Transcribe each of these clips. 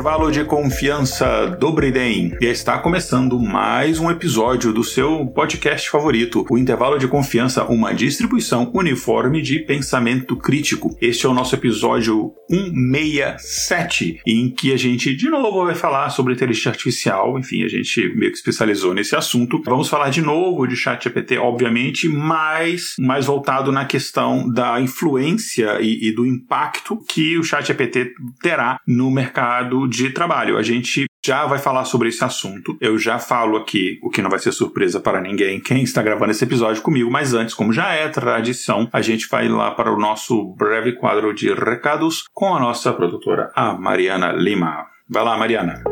Intervalo de confiança do Briden. E está começando mais um episódio do seu podcast favorito, o Intervalo de Confiança, uma distribuição uniforme de pensamento crítico. Este é o nosso episódio 167, em que a gente de novo vai falar sobre inteligência artificial. Enfim, a gente meio que especializou nesse assunto. Vamos falar de novo de ChatGPT, obviamente, mas mais voltado na questão da influência e, e do impacto que o ChatGPT terá no mercado de trabalho. A gente já vai falar sobre esse assunto. Eu já falo aqui, o que não vai ser surpresa para ninguém, quem está gravando esse episódio comigo, mas antes, como já é tradição, a gente vai lá para o nosso breve quadro de recados com a nossa produtora, a Mariana Lima. Vai lá, Mariana.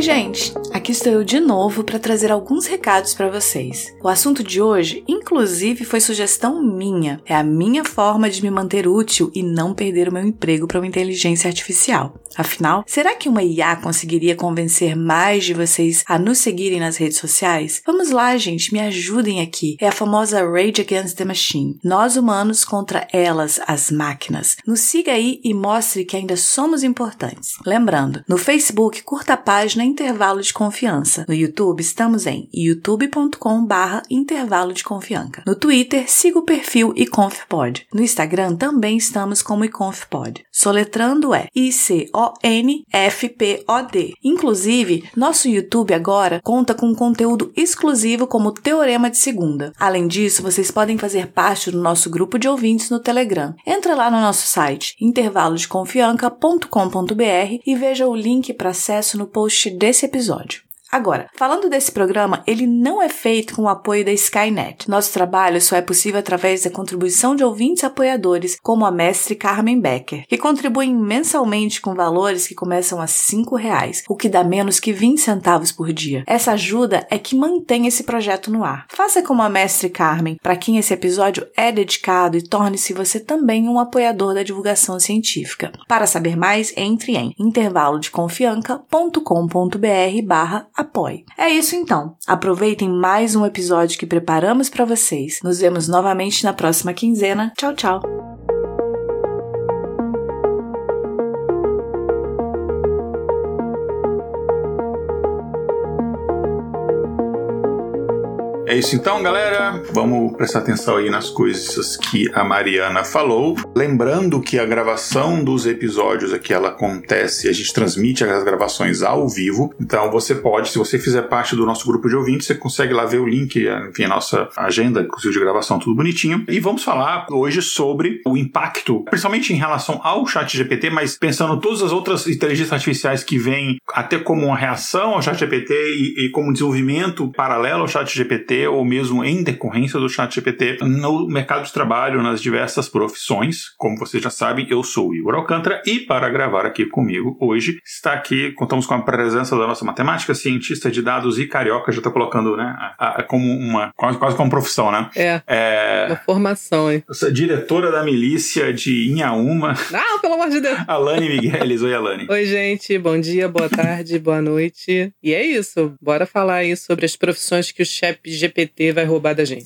Oi, gente! Aqui estou eu de novo para trazer alguns recados para vocês. O assunto de hoje, inclusive, foi sugestão minha. É a minha forma de me manter útil e não perder o meu emprego para uma inteligência artificial. Afinal, será que uma IA conseguiria convencer mais de vocês a nos seguirem nas redes sociais? Vamos lá, gente, me ajudem aqui. É a famosa Rage Against the Machine. Nós humanos contra elas, as máquinas. Nos siga aí e mostre que ainda somos importantes. Lembrando, no Facebook, curta a página Intervalo de Confiança. No YouTube, estamos em youtube.com barra Intervalo de Confiança. No Twitter, siga o perfil iconfpod. No Instagram, também estamos como iconfpod. Soletrando é I-C-O-N-F-P-O-D. Inclusive, nosso YouTube agora conta com conteúdo exclusivo como Teorema de Segunda. Além disso, vocês podem fazer parte do nosso grupo de ouvintes no Telegram. Entra lá no nosso site intervalodeconfianca.com.br e veja o link para acesso no post desse episódio. Agora, falando desse programa, ele não é feito com o apoio da Skynet. Nosso trabalho só é possível através da contribuição de ouvintes apoiadores, como a mestre Carmen Becker, que contribuem mensalmente com valores que começam a R$ reais, o que dá menos que 20 centavos por dia. Essa ajuda é que mantém esse projeto no ar. Faça como a mestre Carmen, para quem esse episódio é dedicado e torne-se você também um apoiador da divulgação científica. Para saber mais, entre em intervalodeconfianca.com.br barra apoie. É isso então. Aproveitem mais um episódio que preparamos para vocês. Nos vemos novamente na próxima quinzena. Tchau, tchau. É isso então, galera. Vamos prestar atenção aí nas coisas que a Mariana falou. Lembrando que a gravação dos episódios aqui ela acontece, a gente transmite as gravações ao vivo. Então você pode, se você fizer parte do nosso grupo de ouvintes, você consegue lá ver o link, enfim, a nossa agenda, inclusive de gravação, tudo bonitinho. E vamos falar hoje sobre o impacto, principalmente em relação ao chat GPT, mas pensando todas as outras inteligências artificiais que vêm até como uma reação ao chat GPT e, e como desenvolvimento paralelo ao chat GPT ou mesmo em decorrência do chat GPT no mercado de trabalho, nas diversas profissões. Como vocês já sabem, eu sou o Igor Alcântara e para gravar aqui comigo hoje está aqui, contamos com a presença da nossa matemática, cientista de dados e carioca, já está colocando, né, a, a, como uma, quase, quase como profissão, né? É, é uma formação, hein? Diretora da milícia de Inhaúma. Não, pelo amor de Deus! Alane Migueles, oi Alane. Oi gente, bom dia, boa tarde, boa noite. E é isso, bora falar aí sobre as profissões que o chat GPT vai roubar da gente.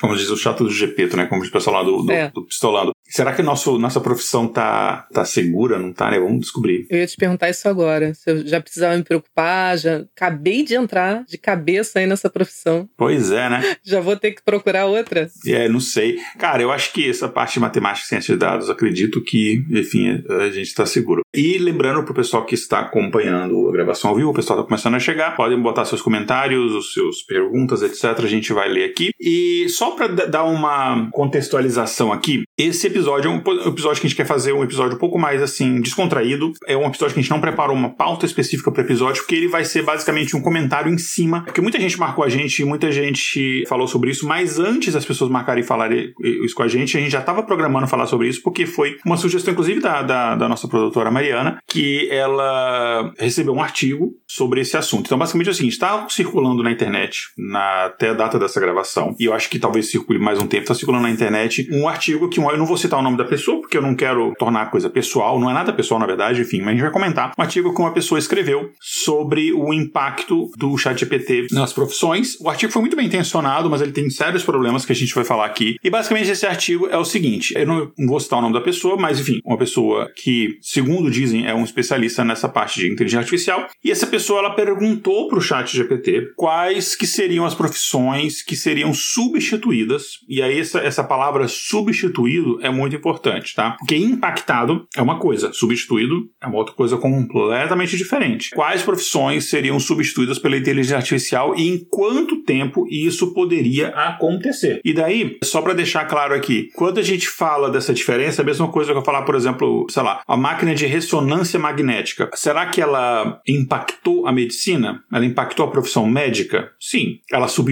Como diz o chato do GPT, né? Como diz o pessoal lá do, do, é. do pistolando. Será que nosso, nossa profissão tá, tá segura, não tá, né? Vamos descobrir. Eu ia te perguntar isso agora. Se eu já precisava me preocupar, já acabei de entrar de cabeça aí nessa profissão. Pois é, né? já vou ter que procurar outra? É, não sei. Cara, eu acho que essa parte de matemática e ciência de dados, acredito que, enfim, a gente está seguro. E lembrando pro pessoal que está acompanhando a gravação ao vivo, o pessoal está começando a chegar, podem botar seus comentários, os seus perguntas, etc. A gente vai ler aqui. E só para dar uma contextualização aqui, Esse episódio é um episódio que a gente quer fazer um episódio um pouco mais assim descontraído. É um episódio que a gente não preparou uma pauta específica para o episódio, porque ele vai ser basicamente um comentário em cima, porque muita gente marcou a gente, muita gente falou sobre isso, mas antes das pessoas marcarem e falarem isso com a gente, a gente já estava programando falar sobre isso, porque foi uma sugestão, inclusive, da, da, da nossa produtora Mariana, que ela recebeu um artigo sobre esse assunto. Então, basicamente é o seguinte: está circulando na internet, na, até a data dessa gravação, e eu acho que talvez circule mais um tempo, está circulando na internet um artigo que eu não vou citar o nome da pessoa, porque eu não quero tornar a coisa pessoal, não é nada pessoal na verdade, enfim, mas a gente vai comentar um artigo que uma pessoa escreveu sobre o impacto do ChatGPT nas profissões. O artigo foi muito bem intencionado, mas ele tem sérios problemas que a gente vai falar aqui. E basicamente esse artigo é o seguinte: eu não vou citar o nome da pessoa, mas enfim, uma pessoa que, segundo dizem, é um especialista nessa parte de inteligência artificial. E essa pessoa ela perguntou para o ChatGPT quais que seriam as profissões que seriam substituídas. E aí essa, essa palavra substituído é muito importante, tá? Porque impactado é uma coisa, substituído é uma outra coisa completamente diferente. Quais profissões seriam substituídas pela inteligência artificial e em quanto tempo isso poderia acontecer? E daí, só para deixar claro aqui, quando a gente fala dessa diferença, é a mesma coisa que eu falar, por exemplo, sei lá, a máquina de ressonância magnética. Será que ela impactou a medicina? Ela impactou a profissão médica? Sim. Ela substituiu?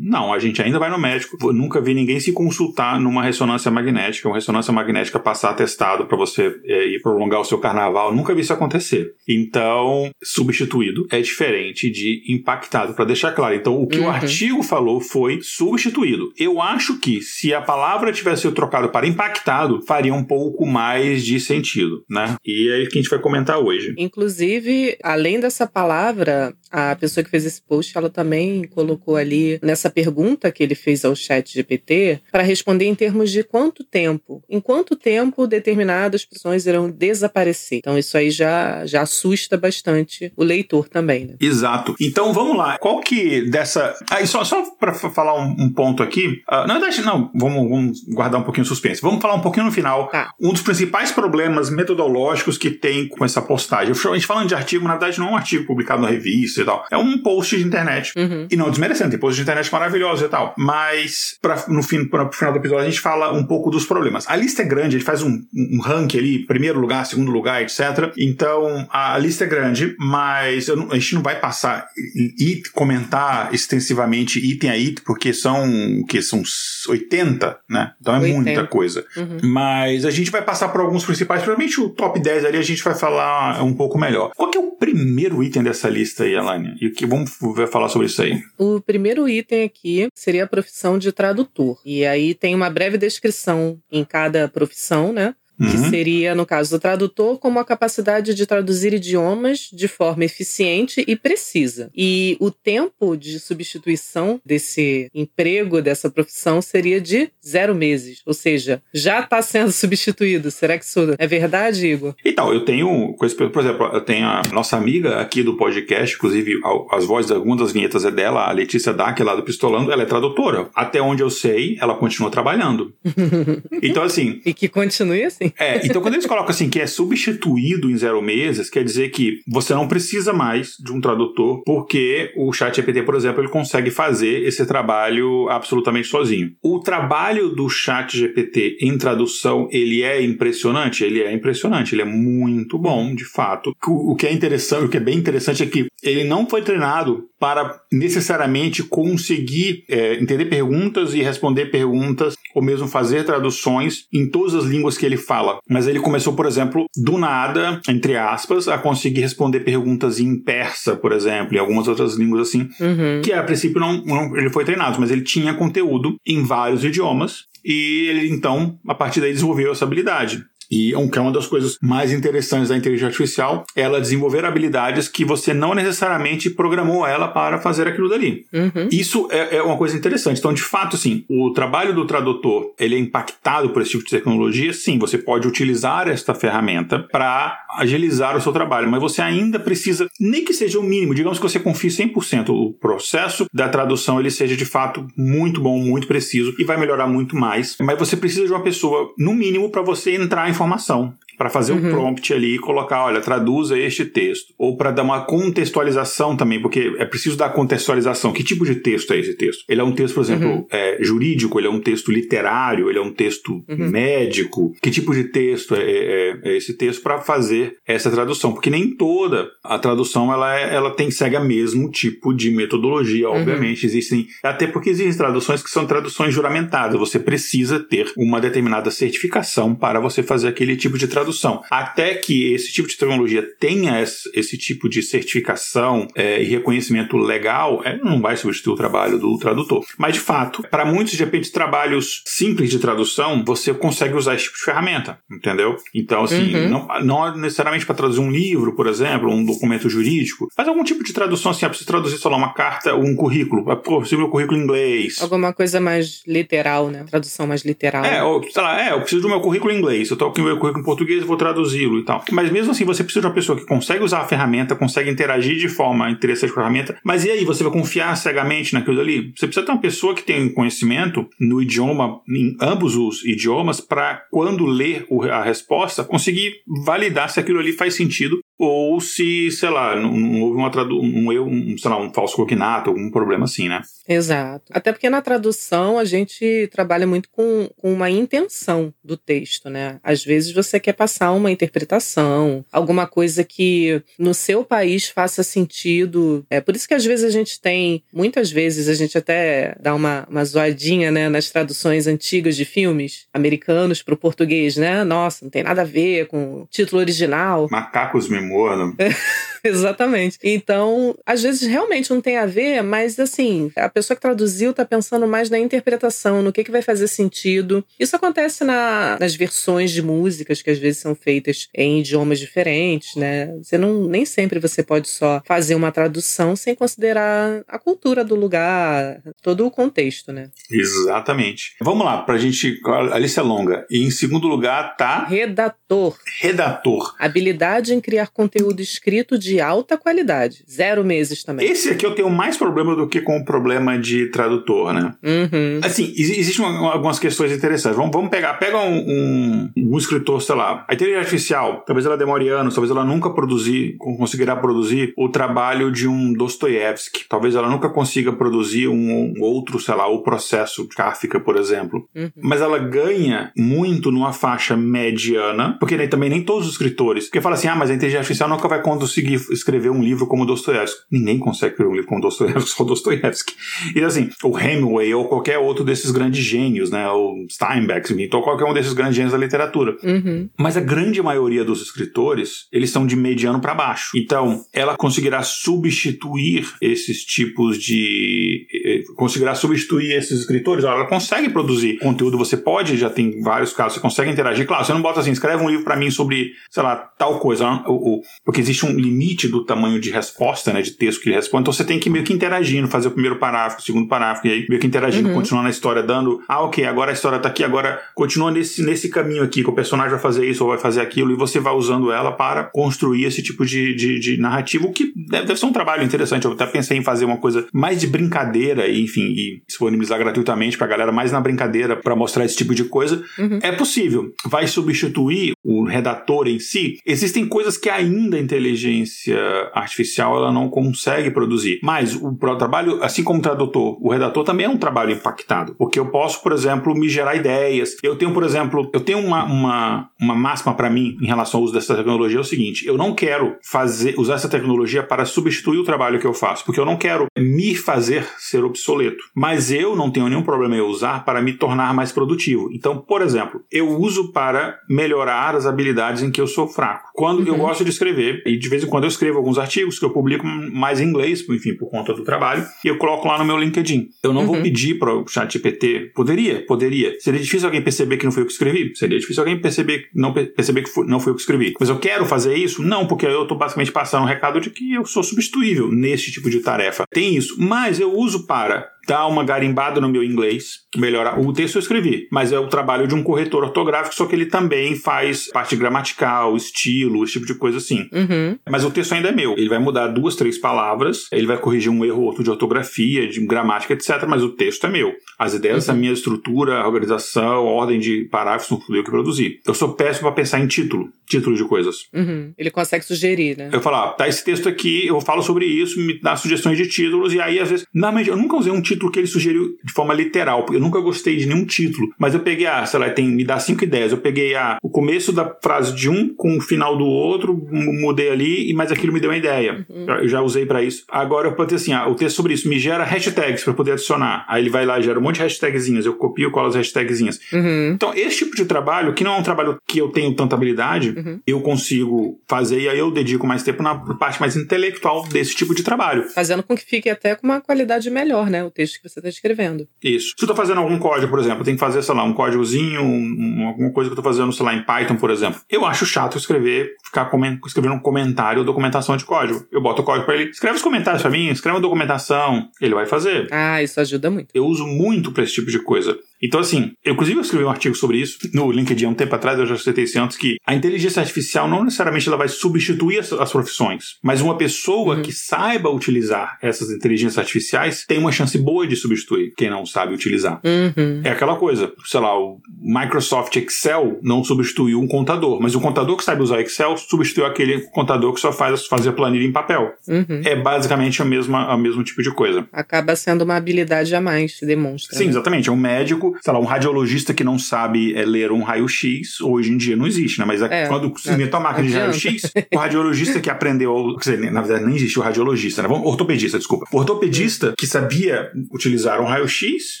Não, a gente ainda vai no médico. Eu nunca vi ninguém se consultar numa ressonância magnética, uma ressonância magnética passar testado para você é, ir prolongar o seu carnaval. Nunca vi isso acontecer. Então, substituído é diferente de impactado, para deixar claro. Então, o que uhum. o artigo falou foi substituído. Eu acho que se a palavra tivesse sido trocada para impactado, faria um pouco mais de sentido, né? E é isso que a gente vai comentar hoje. Inclusive, além dessa palavra, a pessoa que fez esse post, ela também colocou ali nessa pergunta que ele fez ao chat GPT para responder em termos de quanto tempo, em quanto tempo determinadas profissões irão desaparecer. Então isso aí já, já assusta bastante o leitor também, né? Exato. Então vamos lá. Qual que dessa... Ah, só, só para falar um, um, ponto aqui, uh, na verdade não, vamos, vamos, guardar um pouquinho o suspense. Vamos falar um pouquinho no final. Tá. Um dos principais problemas metodológicos que tem com essa postagem. A gente falando de artigo, na verdade não é um artigo publicado na revista e tal. É um post de internet. Uhum. E não desmerecendo, tem posts de internet maravilhosos e tal. Mas pra, no fim, pra, pro final do episódio a gente fala um pouco dos problemas. A lista é grande, ele faz um, um ranking ali, primeiro lugar, segundo lugar, etc. Então a lista é grande, mas não, a gente não vai passar e comentar extensivamente item a item, porque são que são 80, né? Então é 80. muita coisa. Uhum. Mas a gente vai passar por alguns principais, provavelmente o top 10 ali a gente vai falar um pouco melhor. Qual que é o primeiro item dessa lista aí, Alane? E que vamos falar sobre isso aí. O primeiro item aqui seria a profissão de tradutor. E aí tem uma breve descrição em cada profissão, né? Uhum. Que seria, no caso do tradutor, como a capacidade de traduzir idiomas de forma eficiente e precisa. E o tempo de substituição desse emprego, dessa profissão, seria de zero meses. Ou seja, já está sendo substituído. Será que isso é verdade, Igor? Então, eu tenho por exemplo, eu tenho a nossa amiga aqui do podcast, inclusive as vozes de algumas das vinhetas é dela, a Letícia Dac, lá do Pistolando, ela é tradutora. Até onde eu sei, ela continua trabalhando. então, assim. E que continue assim. É, então quando eles colocam assim que é substituído em zero meses, quer dizer que você não precisa mais de um tradutor, porque o chat GPT, por exemplo, ele consegue fazer esse trabalho absolutamente sozinho. O trabalho do chat GPT em tradução, ele é impressionante? Ele é impressionante, ele é muito bom, de fato. O que é interessante, o que é bem interessante é que ele não foi treinado para necessariamente conseguir é, entender perguntas e responder perguntas, ou mesmo fazer traduções em todas as línguas que ele fala. Mas ele começou, por exemplo, do nada, entre aspas, a conseguir responder perguntas em persa, por exemplo, e algumas outras línguas assim, uhum. que a princípio não, não ele foi treinado, mas ele tinha conteúdo em vários idiomas e ele então, a partir daí, desenvolveu essa habilidade. E é que é uma das coisas mais interessantes da inteligência artificial, é ela desenvolver habilidades que você não necessariamente programou ela para fazer aquilo dali. Uhum. Isso é, é, uma coisa interessante. Então, de fato, assim, o trabalho do tradutor, ele é impactado por esse tipo de tecnologia, sim, você pode utilizar esta ferramenta para agilizar o seu trabalho, mas você ainda precisa, nem que seja o mínimo, digamos que você confie 100%, o processo da tradução ele seja de fato muito bom, muito preciso e vai melhorar muito mais, mas você precisa de uma pessoa, no mínimo, para você entrar em informação para fazer uhum. o prompt ali e colocar, olha, traduza este texto. Ou para dar uma contextualização também, porque é preciso dar contextualização. Que tipo de texto é esse texto? Ele é um texto, por exemplo, uhum. é, jurídico, ele é um texto literário, ele é um texto uhum. médico. Que tipo de texto é, é, é esse texto para fazer essa tradução? Porque nem toda a tradução ela, é, ela tem segue a mesmo tipo de metodologia, uhum. obviamente. Existem, até porque existem traduções que são traduções juramentadas. Você precisa ter uma determinada certificação para você fazer aquele tipo de tradução. Até que esse tipo de tecnologia tenha esse, tipo de certificação é, e reconhecimento legal, é, não vai substituir o trabalho do tradutor. Mas, de fato, para muitos, de repente, trabalhos simples de tradução, você consegue usar esse tipo de ferramenta, entendeu? Então, assim, uhum. não, não necessariamente para traduzir um livro, por exemplo, um documento jurídico, mas algum tipo de tradução, assim, é preciso traduzir, sei lá, uma carta, um currículo, ah, pô, preciso meu currículo em inglês. Alguma coisa mais literal, né? Tradução mais literal. É, ou, sei lá, é, eu preciso do meu currículo em inglês, eu tô aqui o meu português, português, vou traduzi-lo e tal. Mas mesmo assim, você precisa de uma pessoa que consegue usar a ferramenta, consegue interagir de forma interessante com a ferramenta. Mas e aí, você vai confiar cegamente naquilo ali? Você precisa ter uma pessoa que tem conhecimento no idioma, em ambos os idiomas, para quando ler a resposta, conseguir validar se aquilo ali faz sentido ou se, sei lá, não, não houve uma tradu um, um, sei lá, um falso cognato, algum problema assim, né? Exato. Até porque na tradução a gente trabalha muito com, com uma intenção do texto, né? Às vezes você quer passar uma interpretação, alguma coisa que no seu país faça sentido. É por isso que às vezes a gente tem, muitas vezes a gente até dá uma, uma zoadinha, né, nas traduções antigas de filmes americanos para o português, né? Nossa, não tem nada a ver com o título original. Macacos me mordam. Exatamente. Então, às vezes realmente não tem a ver, mas assim, a pessoa que traduziu tá pensando mais na interpretação, no que, que vai fazer sentido. Isso acontece na, nas versões de músicas que às vezes são feitas em idiomas diferentes, né? Você não nem sempre você pode só fazer uma tradução sem considerar a cultura do lugar, todo o contexto, né? Exatamente. Vamos lá, pra gente. A lista é longa. E em segundo lugar tá. Redator. Redator. Habilidade em criar conteúdo escrito de alta qualidade. Zero meses também. Esse aqui eu tenho mais problema do que com o problema de tradutor, né? Uhum. Assim, existem algumas questões interessantes. Vamos, vamos pegar, pega um, um, um, escritor, sei lá, a inteligência artificial, talvez ela demore anos, talvez ela nunca produzir, conseguirá produzir o trabalho de um Dostoiévski. Talvez ela nunca consiga produzir um, um outro, sei lá, o processo de Kafka, por exemplo. Uhum. Mas ela ganha muito numa faixa mediana, porque também nem todos os escritores. Porque fala assim, ah, mas a inteligência artificial nunca vai conseguir escrever um livro como Dostoiévski. Ninguém consegue escrever um livro como Dostoiévski, só Dostoiévski. E assim, o Hemingway ou qualquer outro desses grandes gênios, né? O Steinbeck, então qualquer um desses grandes gênios da literatura. Uhum. Mas a grande maioria dos escritores, eles são de mediano para baixo. Então, ela conseguirá substituir esses tipos de. Conseguirá substituir esses escritores? Ela consegue produzir conteúdo, você pode, já tem vários casos, você consegue interagir. Claro, você não bota assim, escreve um livro para mim sobre, sei lá, tal coisa. O, o, porque existe um limite do tamanho de resposta, né, de texto que ele responde, então você tem que meio que interagindo, fazer o primeiro parágrafo, o segundo parágrafo, e aí meio que interagindo, uhum. continuando a história, dando, ah, ok, agora a história tá aqui, agora continua nesse, nesse caminho aqui, que o personagem vai fazer isso ou vai fazer aquilo, e você vai usando ela para construir esse tipo de, de, de narrativa, o que deve, deve, ser um trabalho interessante. Eu até pensei em fazer uma coisa mais de brincadeira, enfim, e disponibilizar gratuitamente pra galera, mais na brincadeira, para mostrar esse tipo de coisa. Uhum. É possível. Vai substituir o redator em si? Existem coisas que ainda a inteligência artificial ela não consegue produzir. Mas o trabalho, assim como o tradutor, o redator também é um trabalho impactado. Porque eu posso, por exemplo, me gerar ideias. Eu tenho, por exemplo, eu tenho uma, uma, uma máxima para mim em relação ao uso dessa tecnologia: é o seguinte, eu não quero fazer usar essa tecnologia para substituir o trabalho que eu faço, porque eu não quero me fazer ser obsoleto. Mas eu não tenho nenhum problema em usar para me tornar mais produtivo. Então, por exemplo, eu uso para melhorar as habilidades em que eu sou fraco. Quando uhum. eu gosto de escrever, e de vez em quando eu escrevo alguns artigos que eu publico mais em inglês, enfim, por conta do trabalho, e eu coloco lá no meu LinkedIn. Eu não uhum. vou pedir para o chat GPT. Poderia, poderia. Seria difícil alguém perceber que não foi eu que escrevi? Seria difícil alguém perceber, não perceber que foi, não foi eu que escrevi. Mas eu quero fazer isso? Não, porque eu estou basicamente passando um recado de que eu sou substituível nesse tipo de tarefa. Tem isso. Mas eu uso para para dar uma garimbada no meu inglês, melhorar. O texto eu escrevi, mas é o trabalho de um corretor ortográfico, só que ele também faz parte gramatical, estilo, esse tipo de coisa assim. Uhum. Mas o texto ainda é meu. Ele vai mudar duas, três palavras, ele vai corrigir um erro ou outro de ortografia, de gramática, etc. Mas o texto é meu. As ideias, uhum. a minha estrutura, a organização, a ordem de parágrafos, não fui eu que produzi. Eu sou péssimo para pensar em título, título de coisas. Uhum. Ele consegue sugerir, né? Eu falo, ah, tá esse texto aqui, eu falo sobre isso, me dá sugestões de títulos, e aí, às vezes, normalmente, eu nunca usei um título que ele sugeriu de forma literal, porque eu nunca gostei de nenhum título, mas eu peguei, ah, sei lá, tem, me dá cinco ideias, eu peguei ah, o começo da frase de um com o final do outro, mudei ali, mas aquilo me deu uma ideia. Uhum. Eu já usei para isso. Agora eu ter assim, ah, o texto sobre isso me gera hashtags para poder adicionar. Aí ele vai lá, gera um monte de hashtagzinhas, eu copio, colo as hashtagzinhas. Uhum. Então, esse tipo de trabalho, que não é um trabalho que eu tenho tanta habilidade, uhum. eu consigo fazer e aí eu dedico mais tempo na parte mais intelectual desse tipo de trabalho. Fazendo com que fique até com uma qualidade melhor, né? O texto que você está escrevendo. Isso. Se eu tô fazendo algum código, por exemplo, tem que fazer, sei lá, um códigozinho, um, alguma coisa que eu tô fazendo, sei lá, em Python, por exemplo. Eu acho chato escrever, ficar escrevendo um comentário ou documentação de código. Eu boto o código para ele, escreve os comentários para mim, escreve uma documentação, ele vai fazer. Ah, isso ajuda muito. Eu uso muito para esse tipo de coisa. Então, assim, eu, inclusive eu escrevi um artigo sobre isso no LinkedIn há um tempo atrás, eu já citei isso antes, que a inteligência artificial não necessariamente ela vai substituir as, as profissões, mas uma pessoa uhum. que saiba utilizar essas inteligências artificiais tem uma chance boa de substituir quem não sabe utilizar. Uhum. É aquela coisa, sei lá, o Microsoft Excel não substituiu um contador, mas o contador que sabe usar Excel substituiu aquele contador que só faz fazer planilha em papel. Uhum. É basicamente a mesma, o mesmo tipo de coisa. Acaba sendo uma habilidade a mais, se demonstra. Sim, né? exatamente. É um médico, sei lá, um radiologista que não sabe é, ler um raio-x, hoje em dia não existe, né? Mas é, é quando se inventou a máquina de raio-x, o radiologista que aprendeu, quer dizer, na verdade nem existe o radiologista, né? Ortopedista, desculpa. O ortopedista que sabia utilizar um raio-x.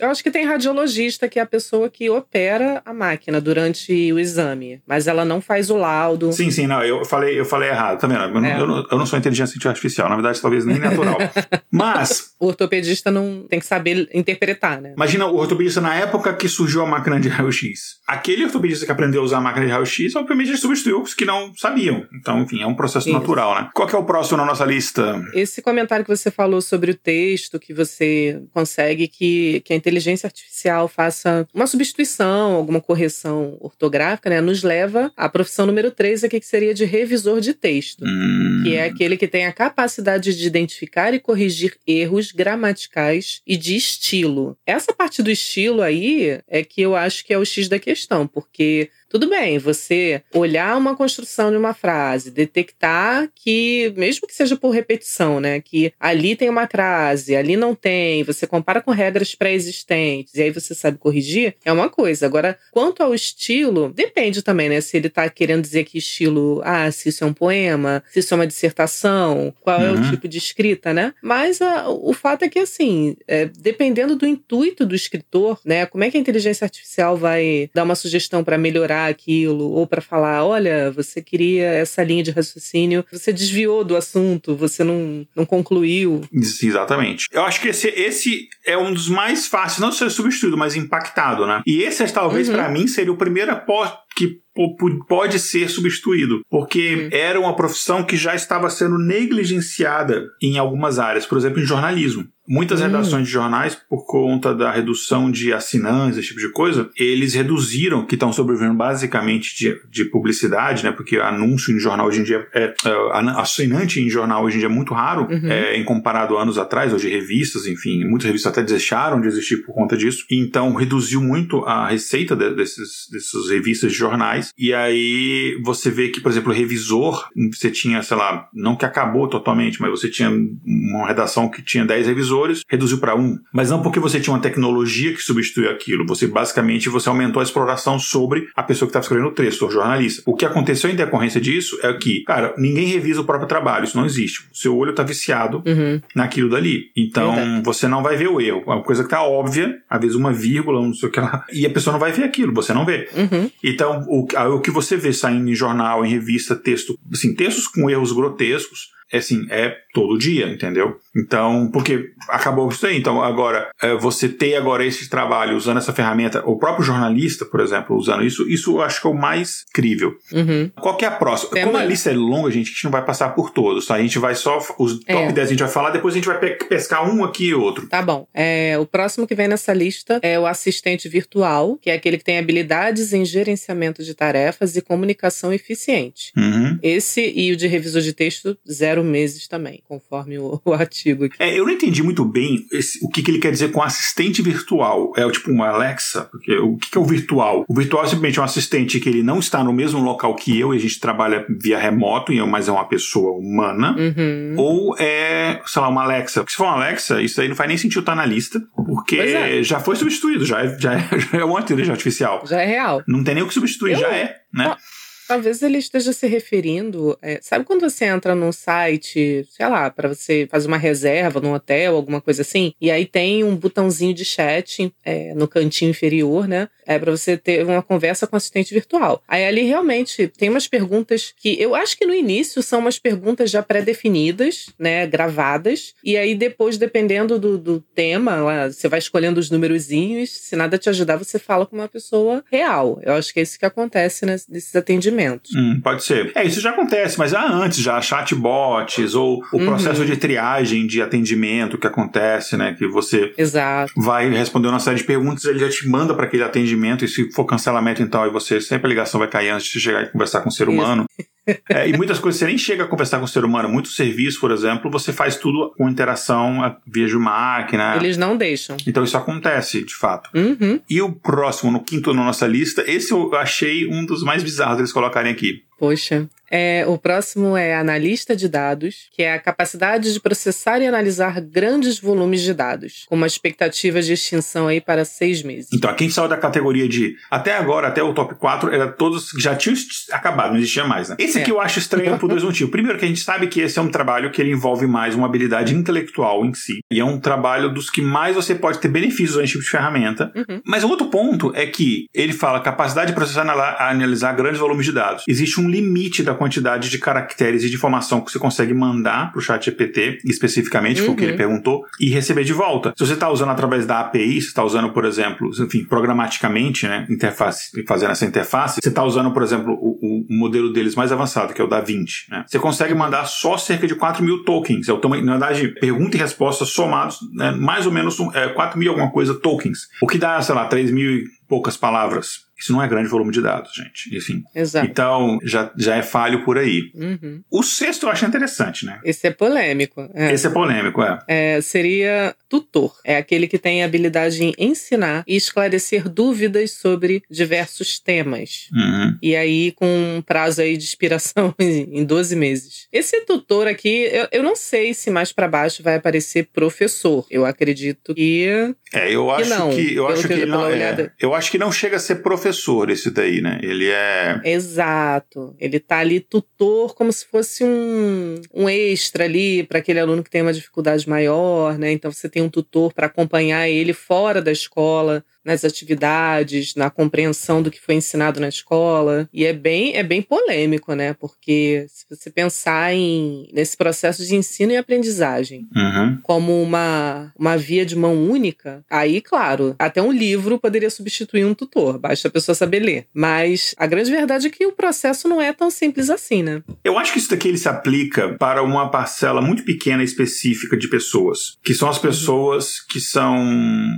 Eu acho que tem radiologista, que é a pessoa que opera a máquina durante o exame, mas ela não faz o laudo. Sim, sim, não, eu falei, eu falei errado, tá vendo? Eu, não, é. eu, não, eu não sou inteligência artificial, na verdade, talvez nem natural. mas. O ortopedista não tem que saber interpretar, né? Imagina o ortopedista na época época que surgiu a máquina de raio-x. Aquele ortopedista que aprendeu a usar a máquina de raio-x, obviamente ele substituiu os que não sabiam. Então, enfim, é um processo Isso. natural, né? Qual que é o próximo na nossa lista? Esse comentário que você falou sobre o texto, que você consegue que, que a inteligência artificial faça uma substituição, alguma correção ortográfica, né? Nos leva à profissão número 3 aqui, que seria de revisor de texto. Hum. Que é aquele que tem a capacidade de identificar e corrigir erros gramaticais e de estilo. Essa parte do estilo aí é que eu acho que é o X da questão, porque tudo bem, você olhar uma construção de uma frase, detectar que, mesmo que seja por repetição, né, que ali tem uma crase, ali não tem, você compara com regras pré-existentes e aí você sabe corrigir, é uma coisa. Agora, quanto ao estilo, depende também, né, se ele tá querendo dizer que estilo, ah, se isso é um poema, se isso é uma dissertação, qual uhum. é o uhum. tipo de escrita, né? Mas a, ah, o fato é que, assim, é, dependendo do intuito do escritor, né, como é que a inteligência artificial vai dar uma sugestão para melhorar aquilo, ou para falar: olha, você queria essa linha de raciocínio, você desviou do assunto, você não, não concluiu. Exatamente. Eu acho que esse, esse é um dos mais fáceis, não ser substituído, mas impactado, né? E esse, talvez, uhum. para mim, seria o primeiro que pode ser substituído, porque uhum. era uma profissão que já estava sendo negligenciada em algumas áreas, por exemplo, em jornalismo. Muitas hum. redações de jornais, por conta da redução de assinantes, esse tipo de coisa, eles reduziram, que estão sobrevivendo basicamente de, de publicidade, né? Porque anúncio em jornal hoje em dia é, é assinante em jornal hoje em dia é muito raro, uhum. é, em comparado a anos atrás, hoje revistas, enfim, muitas revistas até deixaram de existir por conta disso. Então reduziu muito a receita de, desses, dessas revistas de jornais. E aí você vê que, por exemplo, o revisor, você tinha, sei lá, não que acabou totalmente, mas você tinha uma redação que tinha 10 revisores reduziu para um. Mas não porque você tinha uma tecnologia que substituiu aquilo. Você basicamente você aumentou a exploração sobre a pessoa que estava escrevendo o texto, o jornalista. O que aconteceu em decorrência disso é que, cara, ninguém revisa o próprio trabalho. Isso não existe. O seu olho está viciado uhum. naquilo dali. Então Verdade. você não vai ver o erro. É uma coisa que está óbvia, às vezes uma vírgula, não sei o que lá. E a pessoa não vai ver aquilo, você não vê. Uhum. Então o, o que você vê saindo em jornal, em revista, texto, assim, textos com erros grotescos assim, é todo dia, entendeu? Então, porque acabou isso aí. Então, agora, é, você ter agora esse trabalho usando essa ferramenta, o próprio jornalista, por exemplo, usando isso, isso eu acho que é o mais crível. Uhum. Qual que é a próxima? Tem Como a lista é longa, gente, a gente não vai passar por todos, tá? A gente vai só. Os top é. 10 a gente vai falar, depois a gente vai pescar um aqui e outro. Tá bom. É, o próximo que vem nessa lista é o assistente virtual, que é aquele que tem habilidades em gerenciamento de tarefas e comunicação eficiente. Uhum. Esse e o de revisor de texto, zero meses também, conforme o, o artigo aqui. É, eu não entendi muito bem esse, o que, que, ele quer dizer com assistente virtual. É tipo uma Alexa? Porque, o que, que, é o virtual? O virtual é simplesmente um assistente que ele não está no mesmo local que eu e a gente trabalha via remoto, mas é uma pessoa humana. Uhum. Ou é, sei lá, uma Alexa. Porque se for uma Alexa, isso aí não faz nem sentido estar na lista, porque é. já foi substituído, já é, já, é, já é uma inteligência artificial. Já é real. Não tem nem o que substituir, eu... já é, né? Talvez ele esteja se referindo. É, sabe quando você entra num site, sei lá, para você fazer uma reserva num hotel, alguma coisa assim, e aí tem um botãozinho de chat é, no cantinho inferior, né? É para você ter uma conversa com assistente virtual. Aí ali realmente tem umas perguntas que eu acho que no início são umas perguntas já pré-definidas, né? Gravadas. E aí depois, dependendo do, do tema, lá, você vai escolhendo os numerozinhos. Se nada te ajudar, você fala com uma pessoa real. Eu acho que é isso que acontece nesses atendimentos Hum, pode ser. É, isso já acontece, mas já antes, já chatbots ou o uhum. processo de triagem de atendimento que acontece, né? Que você Exato. vai responder uma série de perguntas, ele já te manda para aquele atendimento, e se for cancelamento então, aí você sempre a ligação vai cair antes de chegar e conversar com o ser humano. É, e muitas coisas você nem chega a conversar com o ser humano. Muitos serviços, por exemplo, você faz tudo com interação via de máquina. Eles não deixam. Então isso acontece, de fato. Uhum. E o próximo, no quinto na nossa lista, esse eu achei um dos mais bizarros eles colocarem aqui. Poxa. É, o próximo é analista de dados, que é a capacidade de processar e analisar grandes volumes de dados, com uma expectativa de extinção aí para seis meses. Então, aqui saiu da categoria de. Até agora, até o top 4, era todos que já tinham acabado, não existia mais, né? Esse aqui é. eu acho estranho por dois motivos. Primeiro, que a gente sabe que esse é um trabalho que ele envolve mais uma habilidade intelectual em si. E é um trabalho dos que mais você pode ter benefícios nesse tipo de ferramenta. Uhum. Mas o outro ponto é que ele fala capacidade de processar e analisar grandes volumes de dados. Existe um limite da quantidade de caracteres e de informação que você consegue mandar para o chat GPT, especificamente, uhum. foi o que ele uhum. perguntou, e receber de volta. Se você está usando através da API, você está usando, por exemplo, enfim, programaticamente, né, interface, fazendo essa interface, você está usando, por exemplo, o, o, modelo deles mais avançado, que é o da 20. Né? Você consegue mandar só cerca de 4 mil tokens. É o tamanho, na verdade, pergunta e resposta somados, né, mais ou menos é, 4 mil alguma coisa tokens. O que dá, sei lá, 3 mil e poucas palavras. Isso não é grande volume de dados, gente. Enfim. Exato. Então, já, já é falho por aí. Uhum. O sexto eu acho interessante, né? Esse é polêmico. É. Esse é polêmico, é. é. Seria tutor. É aquele que tem a habilidade em ensinar e esclarecer dúvidas sobre diversos temas. Uhum. E aí, com um prazo aí de expiração em 12 meses. Esse tutor aqui, eu, eu não sei se mais para baixo vai aparecer professor. Eu acredito que. É, eu acho que. Não, que eu acho que, que não. É, eu acho que não chega a ser professor esse daí, né? Ele é. Exato. Ele tá ali tutor como se fosse um, um extra ali para aquele aluno que tem uma dificuldade maior, né? Então você tem um tutor para acompanhar ele fora da escola nas atividades, na compreensão do que foi ensinado na escola. E é bem, é bem polêmico, né? Porque se você pensar em, nesse processo de ensino e aprendizagem uhum. como uma, uma via de mão única, aí, claro, até um livro poderia substituir um tutor, basta a pessoa saber ler. Mas a grande verdade é que o processo não é tão simples assim, né? Eu acho que isso daqui ele se aplica para uma parcela muito pequena específica de pessoas, que são as uhum. pessoas que são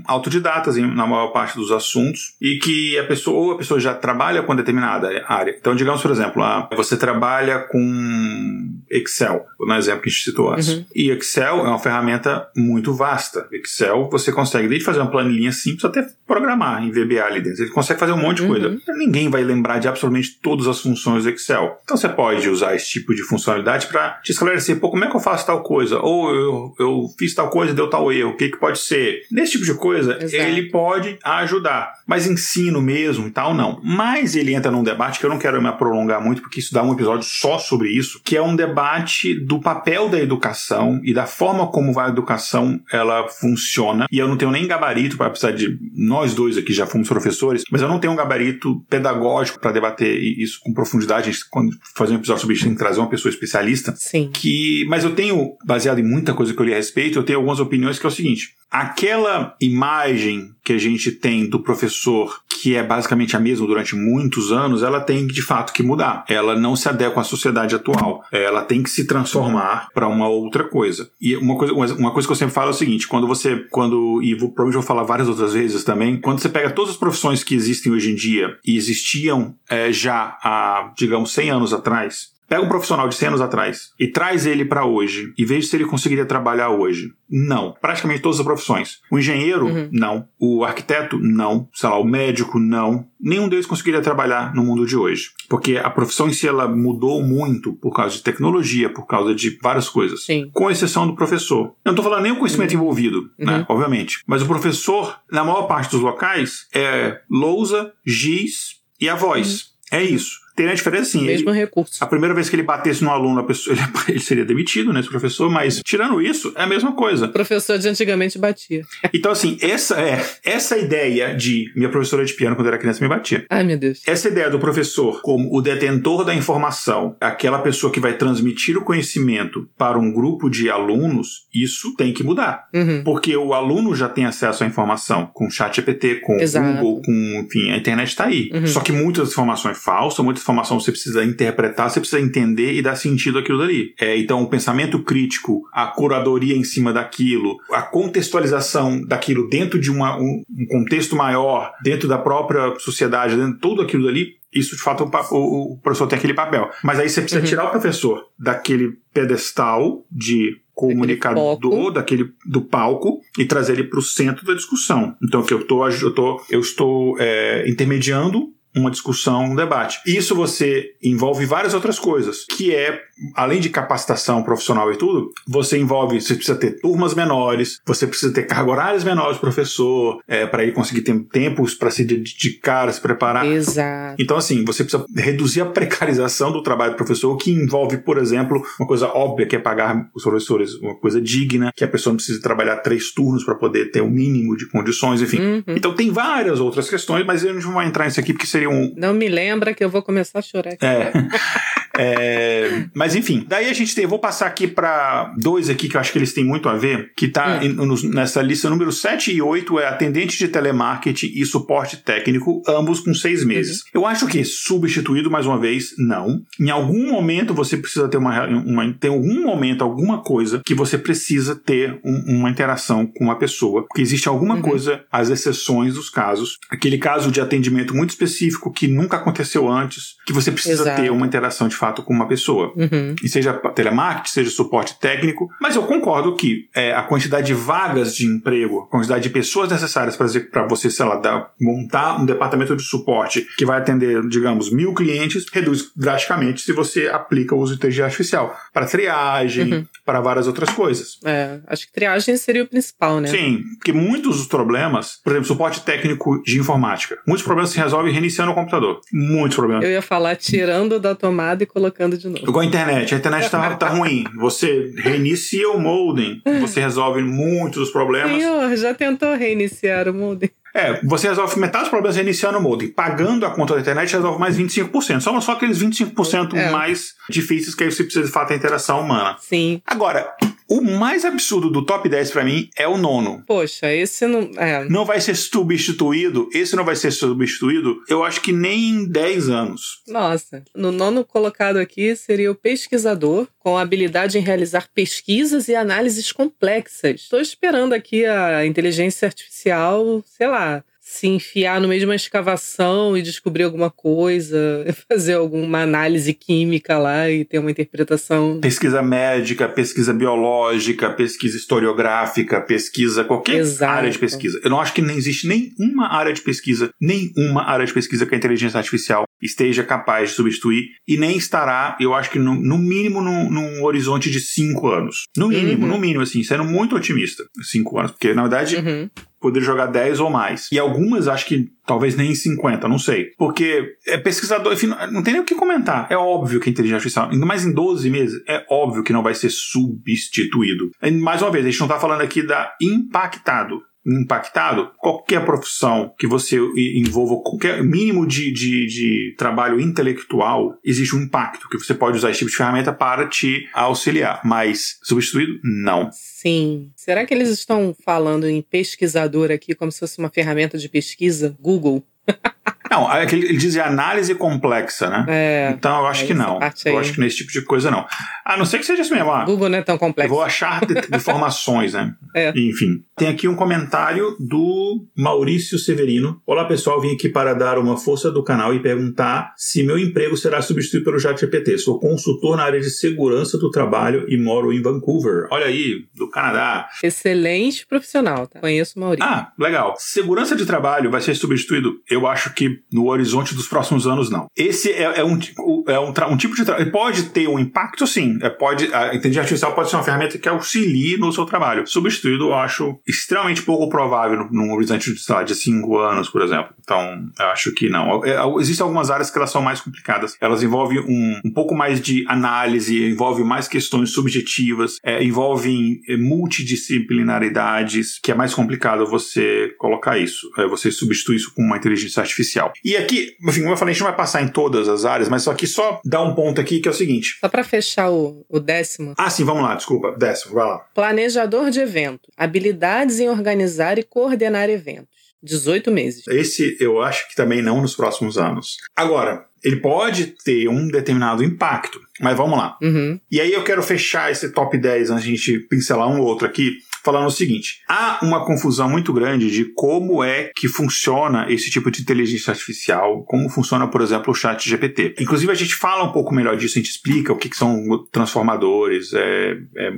autodidatas na maior parte dos assuntos e que a pessoa ou a pessoa já trabalha com determinada área. Então, digamos, por exemplo, ah, você trabalha com Excel, no exemplo que a gente citou antes. Uhum. E Excel é uma ferramenta muito vasta. Excel, você consegue desde fazer uma planilha simples até programar em VBA ali dentro. Ele consegue fazer um monte de uhum. coisa. Ninguém vai lembrar de absolutamente todas as funções do Excel. Então, você pode usar esse tipo de funcionalidade para te esclarecer, pô, como é que eu faço tal coisa? Ou eu, eu fiz tal coisa e deu tal erro, o que, que pode ser? Nesse tipo de coisa, Exato. ele pode a ajudar. Mas ensino mesmo e tal, não. Mas ele entra num debate que eu não quero me prolongar muito, porque isso dá um episódio só sobre isso, que é um debate do papel da educação e da forma como a educação ela funciona. E eu não tenho nem gabarito para precisar de nós dois aqui já fomos professores, mas eu não tenho um gabarito pedagógico para debater isso com profundidade. A gente, quando fazer um episódio sobre isso, tem que trazer uma pessoa especialista. Sim. Que, mas eu tenho, baseado em muita coisa que eu li a respeito, eu tenho algumas opiniões que é o seguinte: aquela imagem que a gente tem do professor, que é basicamente a mesma durante muitos anos, ela tem de fato que mudar. Ela não se adequa à sociedade atual. Ela tem que se transformar para uma outra coisa. E uma coisa, uma coisa que eu sempre falo é o seguinte: quando você, quando, e vou, provavelmente vou falar várias outras vezes também, quando você pega todas as profissões que existem hoje em dia e existiam é, já há, digamos, 100 anos atrás, Pega um profissional de 100 anos atrás e traz ele para hoje e veja se ele conseguiria trabalhar hoje. Não. Praticamente todas as profissões. O engenheiro, uhum. não. O arquiteto, não. Sei lá, o médico, não. Nenhum deles conseguiria trabalhar no mundo de hoje. Porque a profissão em si ela mudou muito por causa de tecnologia, por causa de várias coisas. Sim. Com exceção do professor. Eu não tô falando nem o conhecimento uhum. envolvido, né? Uhum. Obviamente. Mas o professor, na maior parte dos locais, é lousa, giz e a voz. Uhum. É isso tem a diferença sim. Mesmo ele, recurso. A primeira vez que ele batesse no aluno, pessoa, ele, ele, seria demitido, né, esse professor, mas tirando isso, é a mesma coisa. O professor de antigamente batia. Então, assim, essa é essa ideia de minha professora de piano quando eu era criança me batia. Ai, meu Deus. Essa ideia do professor como o detentor da informação, aquela pessoa que vai transmitir o conhecimento para um grupo de alunos, isso tem que mudar. Uhum. Porque o aluno já tem acesso à informação com chat GPT, com Exato. Google, com, enfim, a internet está aí. Uhum. Só que muitas informações falsas, muitas informação você precisa interpretar, você precisa entender e dar sentido àquilo dali. É, então, o pensamento crítico, a curadoria em cima daquilo, a contextualização daquilo dentro de uma, um, um contexto maior, dentro da própria sociedade, dentro de tudo aquilo dali, isso de fato o, o, professor tem aquele papel. Mas aí você precisa uhum. tirar o professor daquele pedestal de comunicador daquele do palco e trazer ele para o centro da discussão. Então que eu tô eu tô eu estou é, intermediando uma discussão, um debate. Isso você envolve várias outras coisas, que é, além de capacitação profissional e tudo, você envolve, você precisa ter turmas menores, você precisa ter carga horárias menores do professor, é, para ele conseguir ter tempos para se dedicar, se preparar. Exato. Então, assim, você precisa reduzir a precarização do trabalho do professor, o que envolve, por exemplo, uma coisa óbvia, que é pagar os professores uma coisa digna, que a pessoa não precisa trabalhar três turnos para poder ter o um mínimo de condições, enfim. Uhum. Então, tem várias outras questões, mas eu não vou entrar nisso aqui porque seria um. Não me lembra que eu vou começar a chorar. Aqui. É. É, mas enfim, daí a gente tem, vou passar aqui para dois aqui que eu acho que eles têm muito a ver, que tá hum. nessa lista número 7 e 8 é atendente de telemarketing e suporte técnico, ambos com seis meses. Uhum. Eu acho que substituído mais uma vez, não. Em algum momento você precisa ter uma, uma tem algum momento, alguma coisa que você precisa ter um, uma interação com uma pessoa, porque existe alguma uhum. coisa, as exceções dos casos, aquele caso de atendimento muito específico que nunca aconteceu antes, que você precisa Exato. ter uma interação de fato com uma pessoa. Uhum. E seja telemarketing, seja suporte técnico. Mas eu concordo que é, a quantidade de vagas de emprego, a quantidade de pessoas necessárias para você, sei lá, dar, montar um departamento de suporte que vai atender, digamos, mil clientes, reduz drasticamente se você aplica o uso de inteligência artificial para triagem, uhum. para várias outras coisas. É, acho que triagem seria o principal, né? Sim, porque muitos dos problemas, por exemplo, suporte técnico de informática, muitos problemas se resolvem reiniciando o computador. Muitos problemas. Eu ia falar tirando da tomada e colocando de novo. Igual a internet. A internet tá, tá ruim. Você reinicia o modem, você resolve muitos dos problemas. Senhor, já tentou reiniciar o modem? É, você resolve metade dos problemas reiniciando o modem. Pagando a conta da internet, resolve mais 25%. Só, só aqueles 25% é. mais difíceis que aí você precisa de fato da interação humana. Sim. Agora, o mais absurdo do top 10 para mim é o nono. Poxa, esse não. É. Não vai ser substituído. Esse não vai ser substituído, eu acho que nem em 10 anos. Nossa. No nono colocado aqui seria o pesquisador, com habilidade em realizar pesquisas e análises complexas. Estou esperando aqui a inteligência artificial, sei lá, se enfiar no meio de uma escavação e descobrir alguma coisa, fazer alguma análise química lá e ter uma interpretação. Pesquisa médica, pesquisa biológica, pesquisa historiográfica, pesquisa, qualquer Exato. área de pesquisa. Eu não acho que nem existe nenhuma área de pesquisa, nenhuma área de pesquisa que a inteligência artificial esteja capaz de substituir e nem estará, eu acho que no, no mínimo num, num, horizonte de cinco anos. No mínimo, uhum. no mínimo, assim, sendo muito otimista. Cinco anos, porque na verdade. Uhum poder jogar 10 ou mais. E algumas, acho que talvez nem 50, não sei. Porque é pesquisador, enfim, não tem nem o que comentar. É óbvio que a inteligência artificial, ainda mais em 12 meses, é óbvio que não vai ser substituído. E, mais uma vez, a gente não está falando aqui da impactado impactado, qualquer profissão que você envolva, qualquer mínimo de, de, de, trabalho intelectual, existe um impacto, que você pode usar esse tipo de ferramenta para te auxiliar. Mas substituído, não. Sim. Será que eles estão falando em pesquisador aqui como se fosse uma ferramenta de pesquisa? Google? Não, é ele diz análise complexa, né? É, então eu acho é que não. Eu acho que nesse tipo de coisa não. A não ser que seja assim mesmo. Ah, Google não é tão complexo. Vou achar informações, né? É. Enfim. Tem aqui um comentário do Maurício Severino. Olá pessoal, vim aqui para dar uma força do canal e perguntar se meu emprego será substituído pelo ChatGPT. Sou consultor na área de segurança do trabalho e moro em Vancouver. Olha aí, do Canadá. Excelente profissional, tá? Conheço o Maurício. Ah, legal. Segurança de trabalho vai ser substituído? Eu acho que no horizonte dos próximos anos, não. Esse é, é um, é um, um tipo de trabalho. Pode ter um impacto, sim. É, pode, a inteligência artificial pode ser uma ferramenta que auxilie no seu trabalho. Substituído, eu acho extremamente pouco provável num horizonte de, sei lá, de cinco anos, por exemplo. Então, eu acho que não. É, existem algumas áreas que elas são mais complicadas. Elas envolvem um, um pouco mais de análise, envolvem mais questões subjetivas, é, envolvem é, multidisciplinaridades, que é mais complicado você colocar isso. É, você substituir isso com uma inteligência artificial. E aqui, enfim, como eu falei, a gente não vai passar em todas as áreas, mas só aqui só dá um ponto aqui que é o seguinte. Só para fechar o, o décimo. Ah, sim, vamos lá, desculpa. Décimo, vai lá. Planejador de evento. Habilidades em organizar e coordenar eventos. 18 meses. Esse eu acho que também não nos próximos anos. Agora, ele pode ter um determinado impacto, mas vamos lá. Uhum. E aí eu quero fechar esse top 10 antes de a gente pincelar um ou outro aqui, falando o seguinte: há uma confusão muito grande de como é que funciona esse tipo de inteligência artificial, como funciona, por exemplo, o chat GPT. Inclusive, a gente fala um pouco melhor disso, a gente explica o que, que são transformadores, é, é,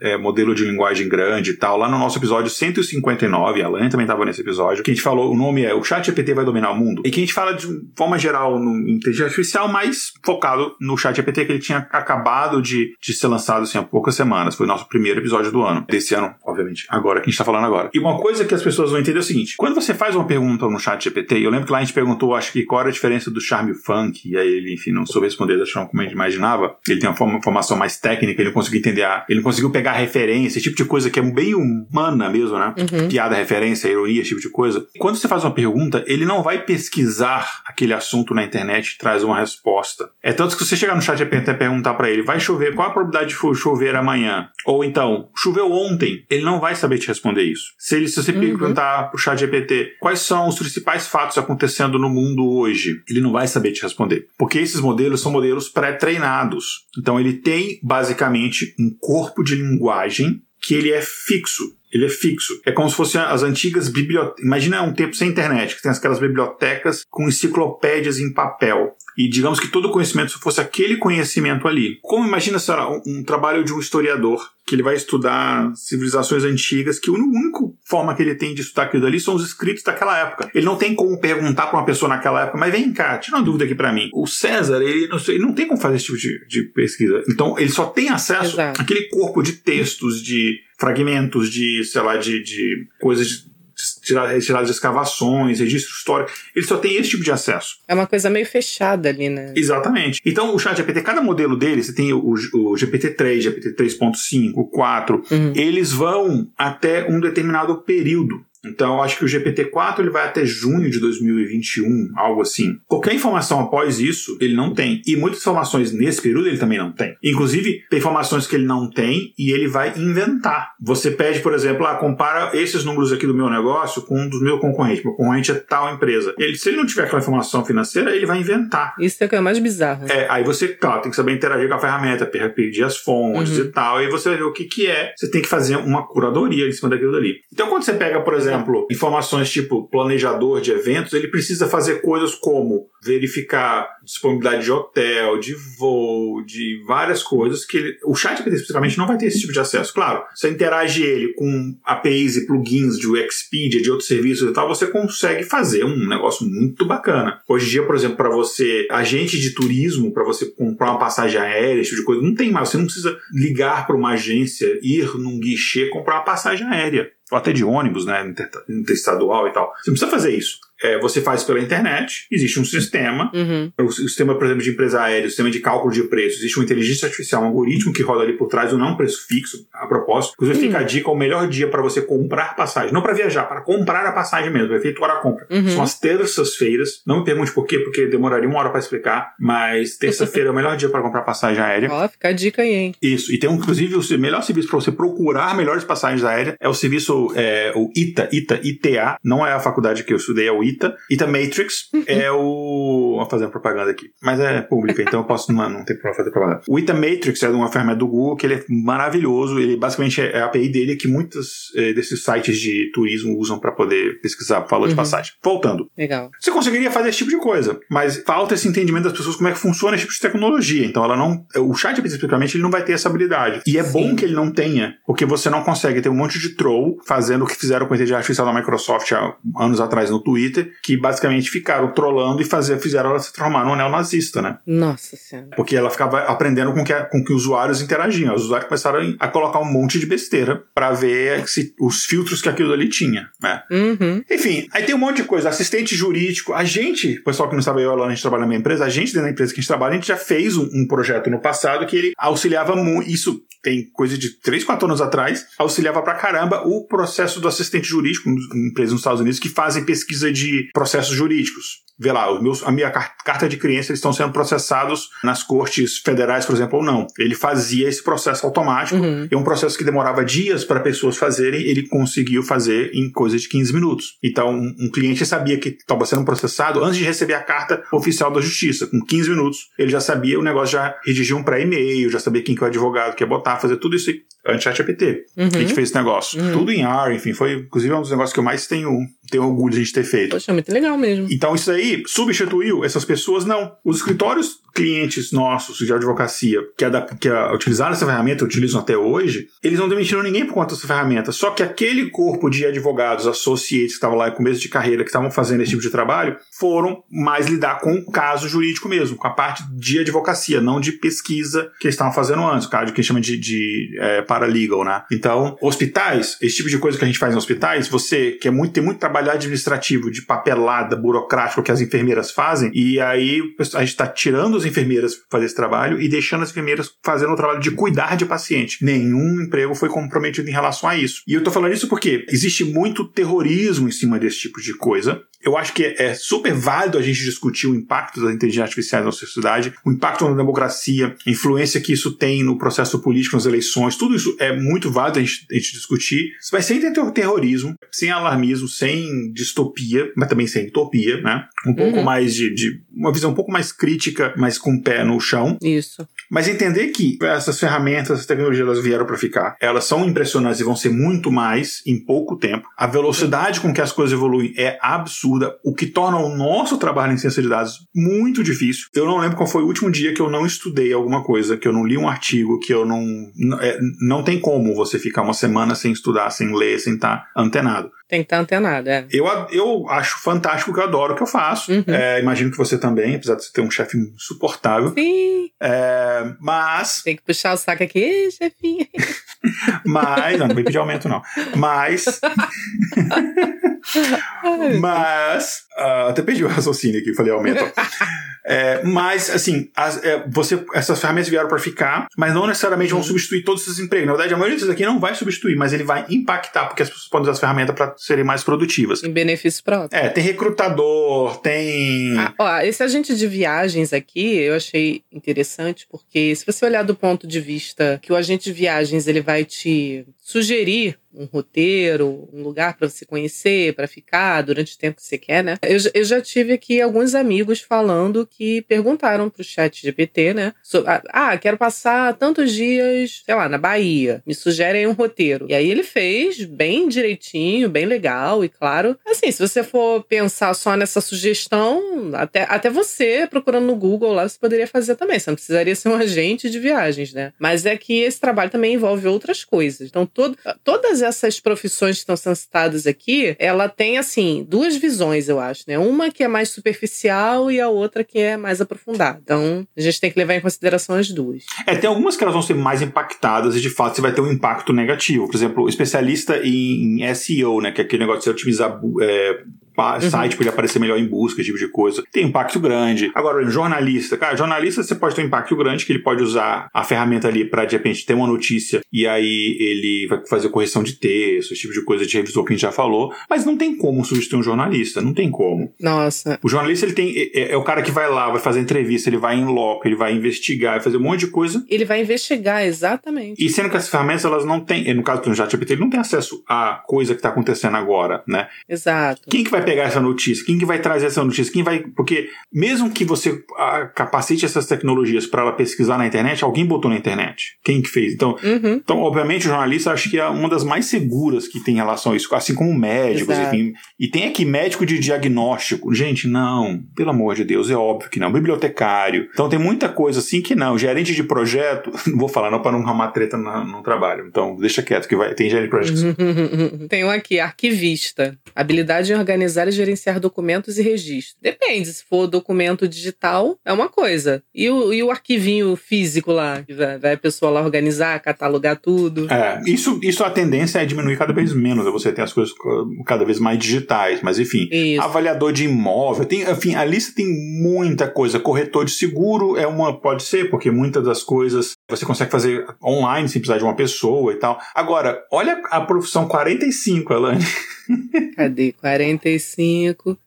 é, modelo de linguagem grande e tal. Lá no nosso episódio 159, a Alan também estava nesse episódio, que a gente falou, o nome é O Chat GPT vai dominar o mundo, e que a gente fala de forma geral no inteligência artificial, mas focado no chat GPT que ele tinha acabado de, de ser lançado assim, há poucas semanas. Foi o nosso primeiro episódio do ano, desse ano, obviamente, agora que a gente está falando agora. E uma coisa que as pessoas vão entender é o seguinte: quando você faz uma pergunta no chat GPT, eu lembro que lá a gente perguntou, acho que qual era a diferença do charme funk, e aí ele, enfim, não soube responder da forma como a gente imaginava. Ele tem uma formação mais técnica, ele não conseguiu entender, a, ele não conseguiu pegar referência, esse tipo de coisa que é bem humana mesmo, né? Uhum. Piada, referência, ironia, esse tipo de coisa. Quando você faz uma pergunta, ele não vai pesquisar aquele assunto na internet e traz uma resposta. É tanto que se você chegar no chat e perguntar para ele, vai chover, qual a probabilidade de chover amanhã? Ou então, choveu ontem, ele não vai saber te responder isso. Se, ele, se você uhum. perguntar pro chat GPT quais são os principais fatos acontecendo no mundo hoje, ele não vai saber te responder. Porque esses modelos são modelos pré-treinados. Então ele tem basicamente um corpo de linguagem que ele é fixo. Ele é fixo. É como se fossem as antigas bibliotecas. Imagina um tempo sem internet, que tem aquelas bibliotecas com enciclopédias em papel. E digamos que todo o conhecimento fosse aquele conhecimento ali. Como imagina, será um, um trabalho de um historiador que ele vai estudar civilizações antigas, que a única forma que ele tem de estudar aquilo ali são os escritos daquela época. Ele não tem como perguntar para uma pessoa naquela época, mas vem cá, tira uma dúvida aqui para mim. O César, ele não, ele não, tem como fazer esse tipo de, de pesquisa. Então, ele só tem acesso Exato. àquele corpo de textos, de fragmentos, de, sei lá, de, de coisas retiradas de escavações, registro histórico. Ele só tem esse tipo de acesso. É uma coisa meio fechada ali, né? Exatamente. Então, o chat GPT, cada modelo dele, você tem o, o GPT-3, GPT 3.5, 4, uhum. eles vão até um determinado período. Então, eu acho que o GPT-4 ele vai até junho de 2021, algo assim. Qualquer informação após isso, ele não tem. E muitas informações nesse período ele também não tem. Inclusive, tem informações que ele não tem e ele vai inventar. Você pede, por exemplo, ah, compara esses números aqui do meu negócio com um dos meus concorrentes. Meu concorrente é tal empresa. Ele, se ele não tiver aquela informação financeira, ele vai inventar. Isso é o que é mais bizarro. Né? É, aí você, claro, tem que saber interagir com a ferramenta, pedir as fontes uhum. e tal. Aí você vai ver o que, que é. Você tem que fazer uma curadoria em cima daquilo dali. Então, quando você pega, por exemplo, exemplo, informações tipo planejador de eventos, ele precisa fazer coisas como verificar disponibilidade de hotel, de voo, de várias coisas que ele, o chat especificamente não vai ter esse tipo de acesso. Claro, você interage ele com APIs e plugins de Expedia, de outros serviços e tal, você consegue fazer um negócio muito bacana. Hoje em dia, por exemplo, para você, agente de turismo, para você comprar uma passagem aérea, esse tipo de coisa, não tem mais. Você não precisa ligar para uma agência, ir num guichê comprar uma passagem aérea. Ou até de ônibus, né, interestadual e tal. Você não precisa fazer isso é, você faz pela internet, existe um sistema, uhum. o sistema, por exemplo, de empresa aérea, o sistema de cálculo de preço, existe uma inteligência artificial, um algoritmo que roda ali por trás, ou não um preço fixo, a propósito. Inclusive, uhum. fica a dica, o melhor dia para você comprar passagem, não para viajar, para comprar a passagem mesmo, efetuar a compra. Uhum. São as terças-feiras, não me pergunte por quê, porque demoraria uma hora para explicar, mas terça-feira é o melhor dia para comprar passagem aérea. Ó, fica a dica aí, hein? Isso, e tem inclusive o melhor serviço para você procurar melhores passagens aéreas, é o serviço, é, o ITA, ITA, ITA, não é a faculdade que eu estudei, é o ITA, ITA Matrix é o. Vou fazer uma propaganda aqui. Mas é pública, então eu posso. Não, não tem problema fazer propaganda. O Ita Matrix é uma ferramenta do Google que ele é maravilhoso. Ele basicamente é a API dele que muitos é, desses sites de turismo usam para poder pesquisar valor uhum. de passagem. Voltando. Legal. Você conseguiria fazer esse tipo de coisa, mas falta esse entendimento das pessoas como é que funciona esse tipo de tecnologia. Então ela não. O chat especificamente ele não vai ter essa habilidade. E é Sim. bom que ele não tenha, porque você não consegue ter um monte de troll fazendo o que fizeram com a inteligência artificial da Microsoft há anos atrás no Twitter, que basicamente ficaram trolando e fazer, fizeram ela se transformar num neonazista, né? Nossa Senhora. Porque ela ficava aprendendo com que, com que usuários interagiam. Os usuários começaram a colocar um monte de besteira para ver se, os filtros que aquilo ali tinha, né? Uhum. Enfim, aí tem um monte de coisa. Assistente jurídico. A gente, pessoal que não sabe, eu e a Alana, a gente trabalha na minha empresa, a gente dentro da empresa que a gente trabalha, a gente já fez um, um projeto no passado que ele auxiliava muito. Isso tem coisa de 3, 4 anos atrás, auxiliava pra caramba o processo do assistente jurídico, empresas nos Estados Unidos que fazem pesquisa de processos jurídicos vê lá, meus, a minha carta de criança eles estão sendo processados nas cortes federais, por exemplo, ou não. Ele fazia esse processo automático. Uhum. É um processo que demorava dias para pessoas fazerem, ele conseguiu fazer em coisa de 15 minutos. Então, um, um cliente sabia que estava sendo processado antes de receber a carta oficial da justiça. Com 15 minutos, ele já sabia, o negócio já redigia um pré-e-mail, já sabia quem que é o advogado que ia botar, fazer tudo isso antes do ChatGPT. Uhum. A gente fez esse negócio. Uhum. Tudo em ar, enfim, foi inclusive um dos negócios que eu mais tenho, tenho orgulho de a gente ter feito. Poxa, muito legal mesmo. Então, isso aí substituiu essas pessoas? Não. Os escritórios clientes nossos de advocacia que, é que é, utilizaram essa ferramenta, utilizam até hoje, eles não demitiram ninguém por conta dessa ferramenta. Só que aquele corpo de advogados, associates que estavam lá em começo de carreira, que estavam fazendo esse tipo de trabalho, foram mais lidar com o caso jurídico mesmo, com a parte de advocacia, não de pesquisa que eles estavam fazendo antes, o caso que a gente chama de, de é, paralegal, né? Então, hospitais, esse tipo de coisa que a gente faz em hospitais, você quer muito, tem muito trabalho administrativo, de papelada, burocrático que as enfermeiras fazem, e aí a gente está tirando as enfermeiras fazer esse trabalho e deixando as enfermeiras fazendo o trabalho de cuidar de paciente. Nenhum emprego foi comprometido em relação a isso. E eu tô falando isso porque existe muito terrorismo em cima desse tipo de coisa. Eu acho que é super válido a gente discutir o impacto das inteligências artificiais na sociedade, o impacto na democracia, a influência que isso tem no processo político, nas eleições, tudo isso é muito válido a gente, a gente discutir. Mas sem ter terrorismo, sem alarmismo, sem distopia, mas também sem utopia, né? Um pouco Uhum. mais de, de uma visão um pouco mais crítica, mas com o pé no chão. Isso. Mas entender que essas ferramentas, essas tecnologias, elas vieram para ficar. Elas são impressionantes e vão ser muito mais em pouco tempo. A velocidade com que as coisas evoluem é absurda, o que torna o nosso trabalho em ciência de dados muito difícil. Eu não lembro qual foi o último dia que eu não estudei alguma coisa, que eu não li um artigo, que eu não. Não, é, não tem como você ficar uma semana sem estudar, sem ler, sem estar antenado. Tem que estar antenado, é. Eu, eu acho fantástico, que eu adoro o que eu faço. Uhum. É, imagino que você também, apesar de você ter um chefe insuportável. Sim. É, mas Tem que puxar o saco aqui, Ih, chefinha. Mas, não, não vem pedir aumento, não. Mas. mas. ah, até perdi o raciocínio aqui, falei aumento. É, mas, assim, as- é, você, essas ferramentas vieram para ficar, mas não necessariamente vão substituir todos esses empregos. Na verdade, a maioria desses aqui não vai substituir, mas ele vai impactar, porque as pessoas podem usar as ferramentas para serem mais produtivas. Em benefício próprio. É, tem recrutador, tem. Ah, ó, esse agente de viagens aqui eu achei interessante porque se você olhar do ponto de vista que o agente de viagens ele vai te sugerir um roteiro, um lugar para você conhecer, para ficar durante o tempo que você quer, né? Eu, já- eu já tive aqui alguns amigos falando que perguntaram pro chat GPT, né? ah, quero passar tantos dias, sei lá, na Bahia. Me sugerem um roteiro. E aí ele fez bem direitinho, bem legal e claro. Assim, se você for pensar só nessa sugestão, até, até você procurando no Google lá, você poderia fazer também. Você não precisaria ser um agente de viagens, né? Mas é que esse trabalho também envolve outras coisas. Então, todo, todas essas profissões que estão sendo citadas aqui, ela tem, assim, duas visões, eu acho. né? Uma que é mais superficial e a outra que é mais aprofundada. Então, a gente tem que levar em consideração as duas. É, tem algumas que elas vão ser mais impactadas e de fato você vai ter um impacto negativo. Por exemplo, especialista em SEO, né? Que é aquele negócio de você otimizar é, uhum. site pode aparecer melhor em busca, esse tipo de coisa. Tem impacto grande. Agora, jornalista, cara, jornalista você pode ter um impacto grande que ele pode usar a ferramenta ali para de repente ter uma notícia e aí ele vai fazer correção de texto, esse tipo de coisa de revisor que a gente já falou, mas não tem como substituir um jornalista, não tem como. Nossa. O jornalista ele tem é, é o cara que vai lá, vai fazer entrevista, ele vai em loco, ele vai investigar, vai fazer um monte de coisa. Ele vai investigar, exatamente. E sendo que as ferramentas elas não têm, no caso do ChatGPT, ele não tem acesso à coisa que está acontecendo agora, né? Exato. Quem que vai pegar essa notícia? Quem que vai trazer essa notícia? Quem vai. Porque mesmo que você capacite essas tecnologias para ela pesquisar na internet, alguém botou na internet. Quem que fez? Então, uhum. então obviamente, o jornalista acho que é uma das mais seguras que tem em relação a isso, assim como médicos, enfim. E tem aqui médico de diagnóstico. Gente, não, pelo amor de Deus, é óbvio que não. Bibliotecário. Então tem muita coisa assim que não. Gerente de projeto, não vou falar não para não ramar treta no, no, trabalho. Então deixa quieto que vai. Tem gerente de projeto. tem um aqui, arquivista. Habilidade em organizar e gerenciar documentos e registros. Depende, se for documento digital, é uma coisa. E o, e o arquivinho físico lá, que vai, vai a pessoa lá organizar, catalogar tudo. É, isso, isso a tendência é diminuir cada vez menos, é você ter as coisas cada vez mais digitais, mas enfim. Isso. Avaliador de imóvel, tem, enfim, a lista tem muita coisa. Corretor de seguro é uma, pode ser, porque muitas das coisas você consegue fazer online sem precisar de uma pessoa e tal. Agora, olha a profissão 45, Elane. Cadê? 45.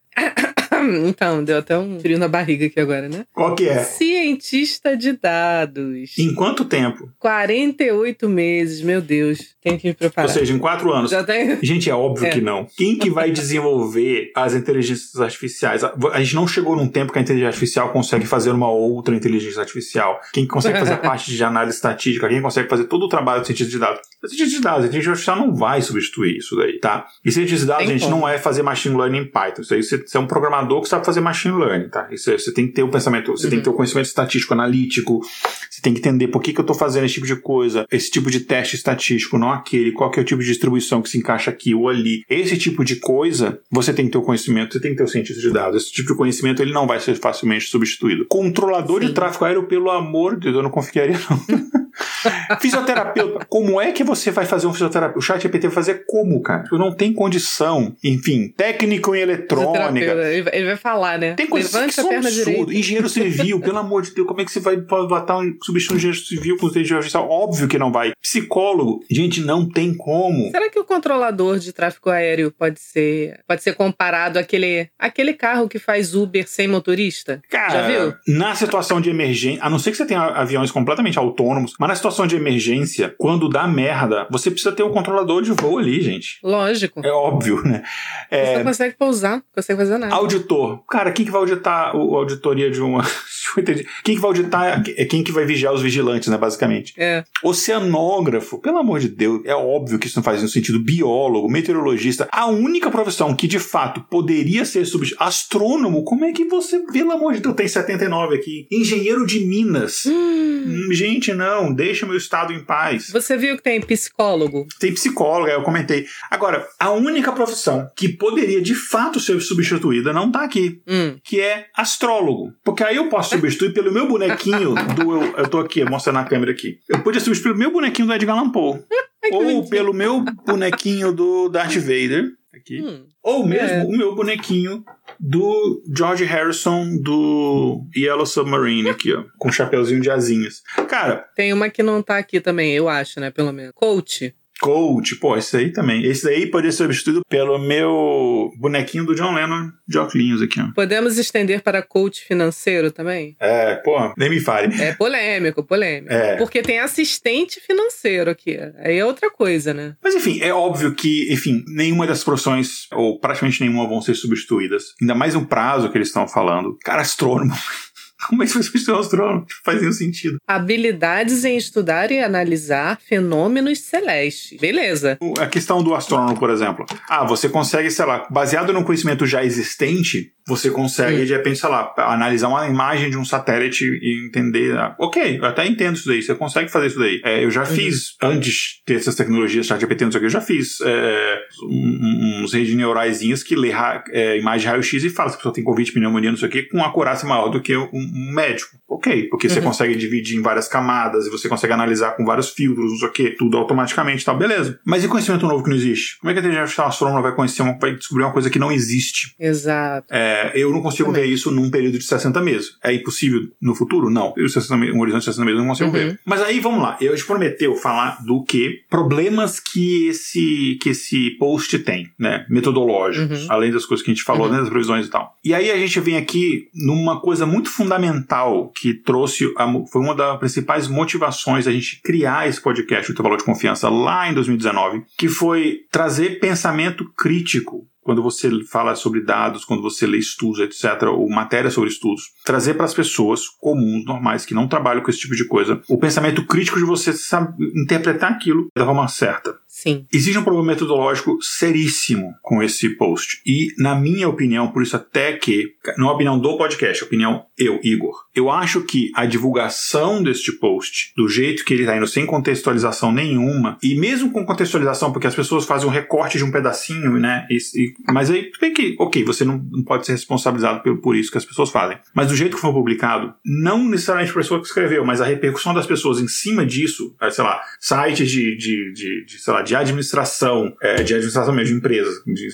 Então, deu até um frio na barriga aqui agora, né? Qual que é? Cientista de dados. Em quanto tempo? 48 meses, meu Deus. Tem que me preparar. Ou seja, em quatro anos. Já tem... Gente, é óbvio é. que não. Quem que vai desenvolver as inteligências artificiais? A gente não chegou num tempo que a inteligência artificial consegue fazer uma outra inteligência artificial. Quem consegue fazer a parte de análise estatística? Quem consegue fazer todo o trabalho do cientista de dados? O cientista de dados, a inteligência artificial não vai substituir isso daí, tá? E cientista de dados, tem a gente como. não é fazer machine learning em Python. Isso aí você é um programador que sabe fazer machine learning, tá? Isso é, você tem que ter o pensamento, você uhum. tem que ter o conhecimento estatístico, analítico, você tem que entender por que, que eu estou fazendo esse tipo de coisa, esse tipo de teste estatístico, não aquele, qual que é o tipo de distribuição que se encaixa aqui ou ali. Esse tipo de coisa, você tem que ter o conhecimento, você tem que ter o cientista de dados. Esse tipo de conhecimento, ele não vai ser facilmente substituído. Controlador Sim. de tráfego aéreo, pelo amor de Deus, eu não confiaria não. fisioterapeuta, como é que você vai fazer um fisioterapeuta? O chat GPT vai fazer como, cara? não tem condição. Enfim, técnico em eletrônica. Ele vai falar, né? Tem coisas Levante que são absurdas. Engenheiro civil, pelo amor de Deus, como é que você vai botar um, substituir um engenheiro civil com inteligência artificial? Óbvio que não vai. Psicólogo, gente, não tem como. Será que o controlador de tráfego aéreo pode ser, pode ser comparado àquele, àquele carro que faz Uber sem motorista? Cara, Já viu? Na situação de emergência, a não ser que você tenha aviões completamente autônomos, mas na situação de emergência, quando dá merda, você precisa ter um controlador de voo ali, gente. Lógico. É óbvio, né? É... Você não consegue pousar, não consegue fazer nada. Auditor. Cara, quem que vai auditar a auditoria de uma. quem que vai auditar é quem que vai vigiar os vigilantes, né, basicamente. É. Oceanógrafo, pelo amor de Deus, é óbvio que isso não faz nenhum sentido. Biólogo, meteorologista, a única profissão que de fato poderia ser substituída. Astrônomo, como é que você, pelo amor de Deus, tem 79 aqui. Engenheiro de Minas. Hum. Gente, não, deixa meu estado em paz. Você viu que tem psicólogo? Tem psicólogo, é, eu comentei. Agora, a única profissão que poderia de fato ser substituída não tá aqui, hum. que é astrólogo. Porque aí eu posso substituir pelo meu bonequinho do. Eu, eu tô aqui, mostrando na câmera aqui. Eu podia substituir pelo meu bonequinho do Edgar Allan Poe. ou pelo meu bonequinho do Darth Vader. Aqui. Hum. Ou mesmo é. o meu bonequinho do George Harrison do Yellow Submarine aqui, ó, com um chapeuzinho de asinhas. Cara, tem uma que não tá aqui também, eu acho, né, pelo menos. Coach. Coach, pô, esse aí também. Esse daí poderia ser substituído pelo meu bonequinho do John Lennon de óculos aqui, ó. Podemos estender para coach financeiro também? É, pô, nem me fale. É polêmico, polêmico. É. Porque tem assistente financeiro aqui. Aí é outra coisa, né? Mas enfim, é óbvio que, enfim, nenhuma das profissões, ou praticamente nenhuma, vão ser substituídas. Ainda mais no prazo que eles estão falando. Cara, astrônomo. Como é que foi o astrônomo? Faz nenhum sentido. Habilidades em estudar e analisar fenômenos celestes. Beleza. A questão do astrônomo, por exemplo. Ah, você consegue, sei lá, baseado no conhecimento já existente, você consegue, Sim. de repente, sei lá, analisar uma imagem de um satélite e entender. Ah, ok, eu até entendo isso daí, você consegue fazer isso daí. É, eu já uhum. fiz, antes de ter essas tecnologias, ChatGPT, não sei o que, eu já fiz é, uns redes neuraisinhas que lê é, imagem de raio-x e fala se a pessoa tem Covid, pneumonia, não sei o que, com acurácia maior do que um, um médico. Ok, porque uhum. você consegue dividir em várias camadas e você consegue analisar com vários filtros, não sei o que, tudo automaticamente e tal, beleza. Mas e conhecimento novo que não existe? Como é que a inteligência artificial vai conhecer, uma, vai descobrir uma coisa que não existe? Exato. É, eu não consigo Também. ver isso num período de 60 meses. É impossível no futuro? Não. Um horizonte de 60 meses eu não consigo uhum. ver. Mas aí, vamos lá. Eu te prometeu falar do que problemas que esse, que esse post tem, né? Metodológicos. Uhum. Além das coisas que a gente falou, uhum. né? Das previsões e tal. E aí a gente vem aqui numa coisa muito fundamental que trouxe, a, foi uma das principais motivações a gente criar esse podcast, o Intervalo de Confiança, lá em 2019, que foi trazer pensamento crítico quando você fala sobre dados, quando você lê estudos, etc., ou matéria sobre estudos, trazer para as pessoas comuns, normais, que não trabalham com esse tipo de coisa, o pensamento crítico de você saber interpretar aquilo da forma certa. Sim. Existe um problema metodológico seríssimo com esse post. E, na minha opinião, por isso até que, não a opinião do podcast, a opinião eu, Igor, eu acho que a divulgação deste post, do jeito que ele está indo, sem contextualização nenhuma, e mesmo com contextualização, porque as pessoas fazem um recorte de um pedacinho, né? E, e, mas aí, bem que, ok, você não, não pode ser responsabilizado por, por isso que as pessoas fazem. Mas do jeito que foi publicado, não necessariamente a pessoa que escreveu, mas a repercussão das pessoas em cima disso, sei lá, sites de, de, de, de sei lá, de administração, é, de administração mesmo, de empresas, de,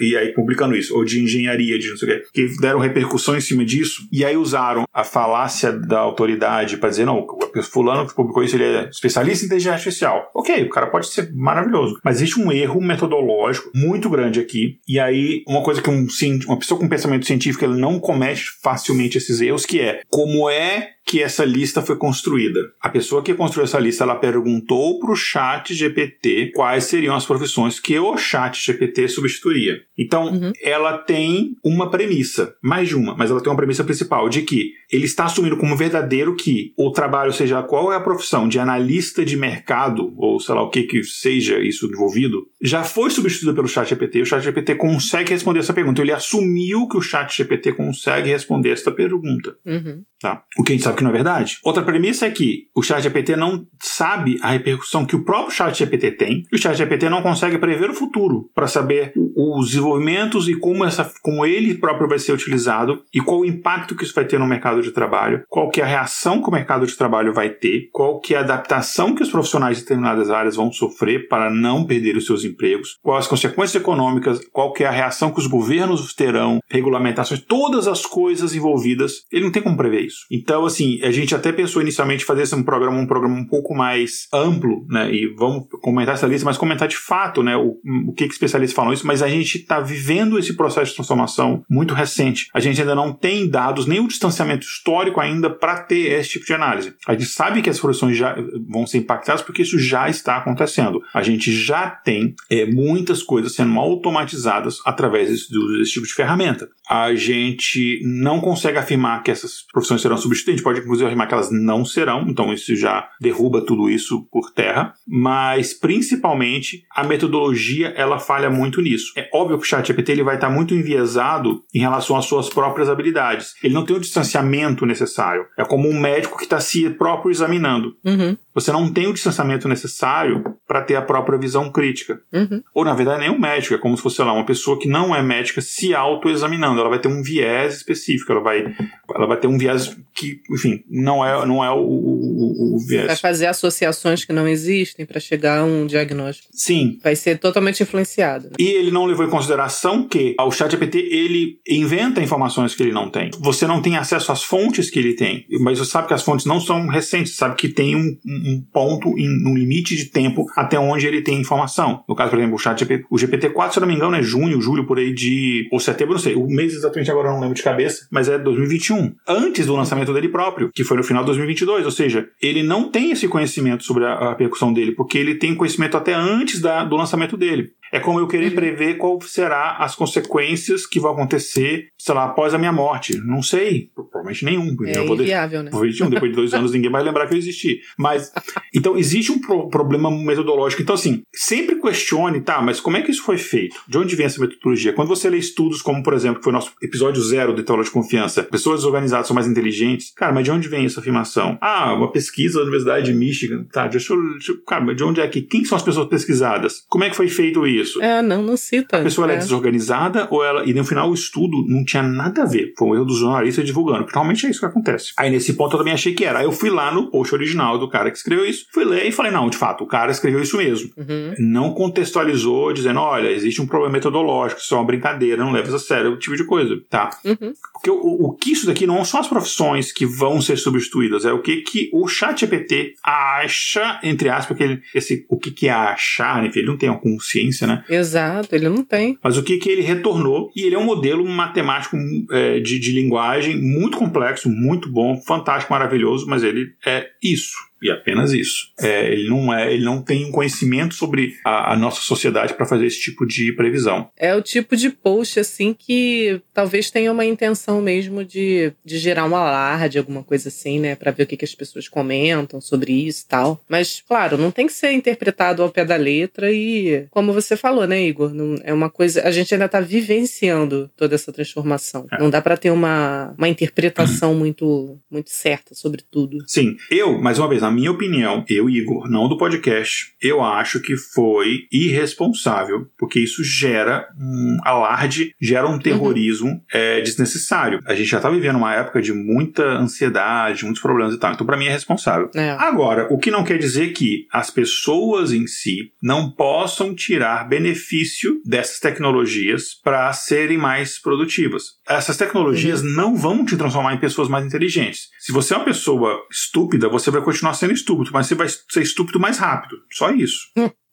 e aí publicando isso, ou de engenharia, de não sei o quê, que deram repercussão em cima disso, e aí usaram a falácia da autoridade para dizer, não, o fulano que publicou isso, ele é especialista em inteligência artificial. Ok, o cara pode ser maravilhoso, mas existe um erro metodológico muito grande aqui, e aí uma coisa que um, uma pessoa com pensamento científico ele não comete facilmente esses erros, que é como é que essa lista foi construída. A pessoa que construiu essa lista, ela perguntou para o chat GPT quais seriam as profissões que o chat GPT substituiria. Então, uhum. ela tem uma premissa, mais de uma, mas ela tem uma premissa principal de que ele está assumindo como verdadeiro que o trabalho, seja qual é a profissão de analista de mercado, ou sei lá o que que seja isso envolvido, já foi substituído pelo chat GPT. O chat GPT consegue responder essa pergunta. Ele assumiu que o chat GPT consegue responder essa pergunta. Uhum. Tá? O que a gente sabe que não é verdade. Outra premissa é que o chat GPT não sabe a repercussão que o próprio chat GPT tem, e o chat GPT não consegue prever o futuro para saber os desenvolvimentos e como, essa, como ele próprio vai ser utilizado e qual o impacto que isso vai ter no mercado de trabalho, qual que é a reação que o mercado de trabalho vai ter, qual que é a adaptação que os profissionais de determinadas áreas vão sofrer para não perder os seus empregos, quais as consequências econômicas, qual que é a reação que os governos terão, regulamentações, todas as coisas envolvidas, ele não tem como prever isso. Então, assim, a gente até pensou inicialmente fazer esse um programa, um programa um pouco mais amplo, né? E vamos comentar essa lista, mas comentar de fato, né? O, o que, que especialistas falam isso, mas a gente está vivendo esse processo de transformação muito recente. A gente ainda não tem dados, nem o distanciamento histórico ainda para ter esse tipo de análise. A gente sabe que as produções já vão ser impactadas porque isso já está acontecendo. A gente já tem é, muitas coisas sendo automatizadas através desse, desse tipo de ferramenta. A gente não consegue afirmar que essas profissões serão gente pode inclusive afirmar que elas não serão, então isso já derruba tudo isso por terra, mas principalmente a metodologia ela falha muito nisso. É óbvio que o ChatGPT ele vai estar muito enviesado em relação às suas próprias habilidades. Ele não tem o distanciamento necessário. É como um médico que está se próprio examinando. Uhum. Você não tem o distanciamento necessário para ter a própria visão crítica. Uhum. Ou, na verdade, nem um médico. É como se fosse lá, uma pessoa que não é médica se autoexaminando. Ela vai ter um viés específico. Ela vai, ela vai ter um viés que, enfim, não é, não é o, o, o viés. Vai fazer associações que não existem para chegar a um diagnóstico. Sim. Vai ser totalmente influenciado. Né? E ele não levou em consideração que o ChatGPT ele inventa informações que ele não tem. Você não tem acesso às fontes que ele tem, mas você sabe que as fontes não são recentes. Você sabe que tem um, um ponto, em, um limite de tempo até onde ele tem informação. No caso, por exemplo, o ChatGPT, o GPT-4, se eu não me engano, é junho, julho, por aí de ou setembro, não sei. O mês exatamente agora eu não lembro de cabeça, mas é 2021, antes do lançamento dele próprio, que foi no final de 2022. Ou seja, ele não tem esse conhecimento sobre a, a repercussão dele, porque ele tem conhecimento até antes da, do lançamento dele. É como eu querer uhum. prever qual será as consequências que vão acontecer, sei lá, após a minha morte. Não sei, provavelmente nenhum. É eu inviável, né? Provavelmente nenhum. Depois de dois anos ninguém vai lembrar que eu existi. Mas, então, existe um pro problema metodológico. Então, assim, sempre questione, tá, mas como é que isso foi feito? De onde vem essa metodologia? Quando você lê estudos como, por exemplo, que foi o nosso episódio zero do Teoria de Confiança, pessoas desorganizadas são mais inteligentes, cara, mas de onde vem essa afirmação? Ah, uma pesquisa da Universidade de Michigan, tá, deixa eu, deixa eu cara, mas de onde é que, quem são as pessoas pesquisadas? Como é que foi feito isso? É, não, não cita. A pessoa é. é desorganizada ou ela, e no final o estudo não tinha nada a ver, foi um erro do jornalista divulgando, que realmente é isso que acontece. Aí nesse ponto eu também achei que era, aí eu fui lá no post original do cara que escreveu isso, fui ler e falei, não, de fato, o cara escreveu isso mesmo. Uhum. Não contextualizou dizendo, olha, existe um problema metodológico, isso é uma brincadeira, não leva isso a sério, o tipo de coisa, tá? Uhum. Porque o, o que isso daqui não são as profissões que vão ser substituídas, é o que, que o chat GPT acha, entre aspas, que ele, esse, o que, que é achar, enfim, ele não tem uma consciência, né? Exato, ele não tem. Mas o que, que ele retornou, e ele é um modelo matemático é, de, de linguagem muito complexo, muito bom, fantástico, maravilhoso, mas ele é isso. E apenas isso. É, ele, não é, ele não tem um conhecimento sobre a, a nossa sociedade para fazer esse tipo de previsão. É o tipo de post, assim, que talvez tenha uma intenção mesmo de, de gerar um alarde, alguma coisa assim, né? Para ver o que, que as pessoas comentam sobre isso e tal. Mas, claro, não tem que ser interpretado ao pé da letra e, como você falou, né, Igor? Não, é uma coisa. A gente ainda tá vivenciando toda essa transformação. É. Não dá para ter uma, uma interpretação muito, muito certa sobre tudo. Sim. Eu, mais uma vez, na minha opinião, eu, Igor, não do podcast, eu acho que foi irresponsável, porque isso gera um alarde, gera um terrorismo uhum. é, desnecessário. A gente já está vivendo uma época de muita ansiedade, muitos problemas e tal. Então, para mim, é responsável. É. Agora, o que não quer dizer que as pessoas em si não possam tirar benefício dessas tecnologias para serem mais produtivas. Essas tecnologias uhum. não vão te transformar em pessoas mais inteligentes. Se você é uma pessoa estúpida, você vai continuar sendo estúpido, mas você vai ser estúpido mais rápido. Só isso.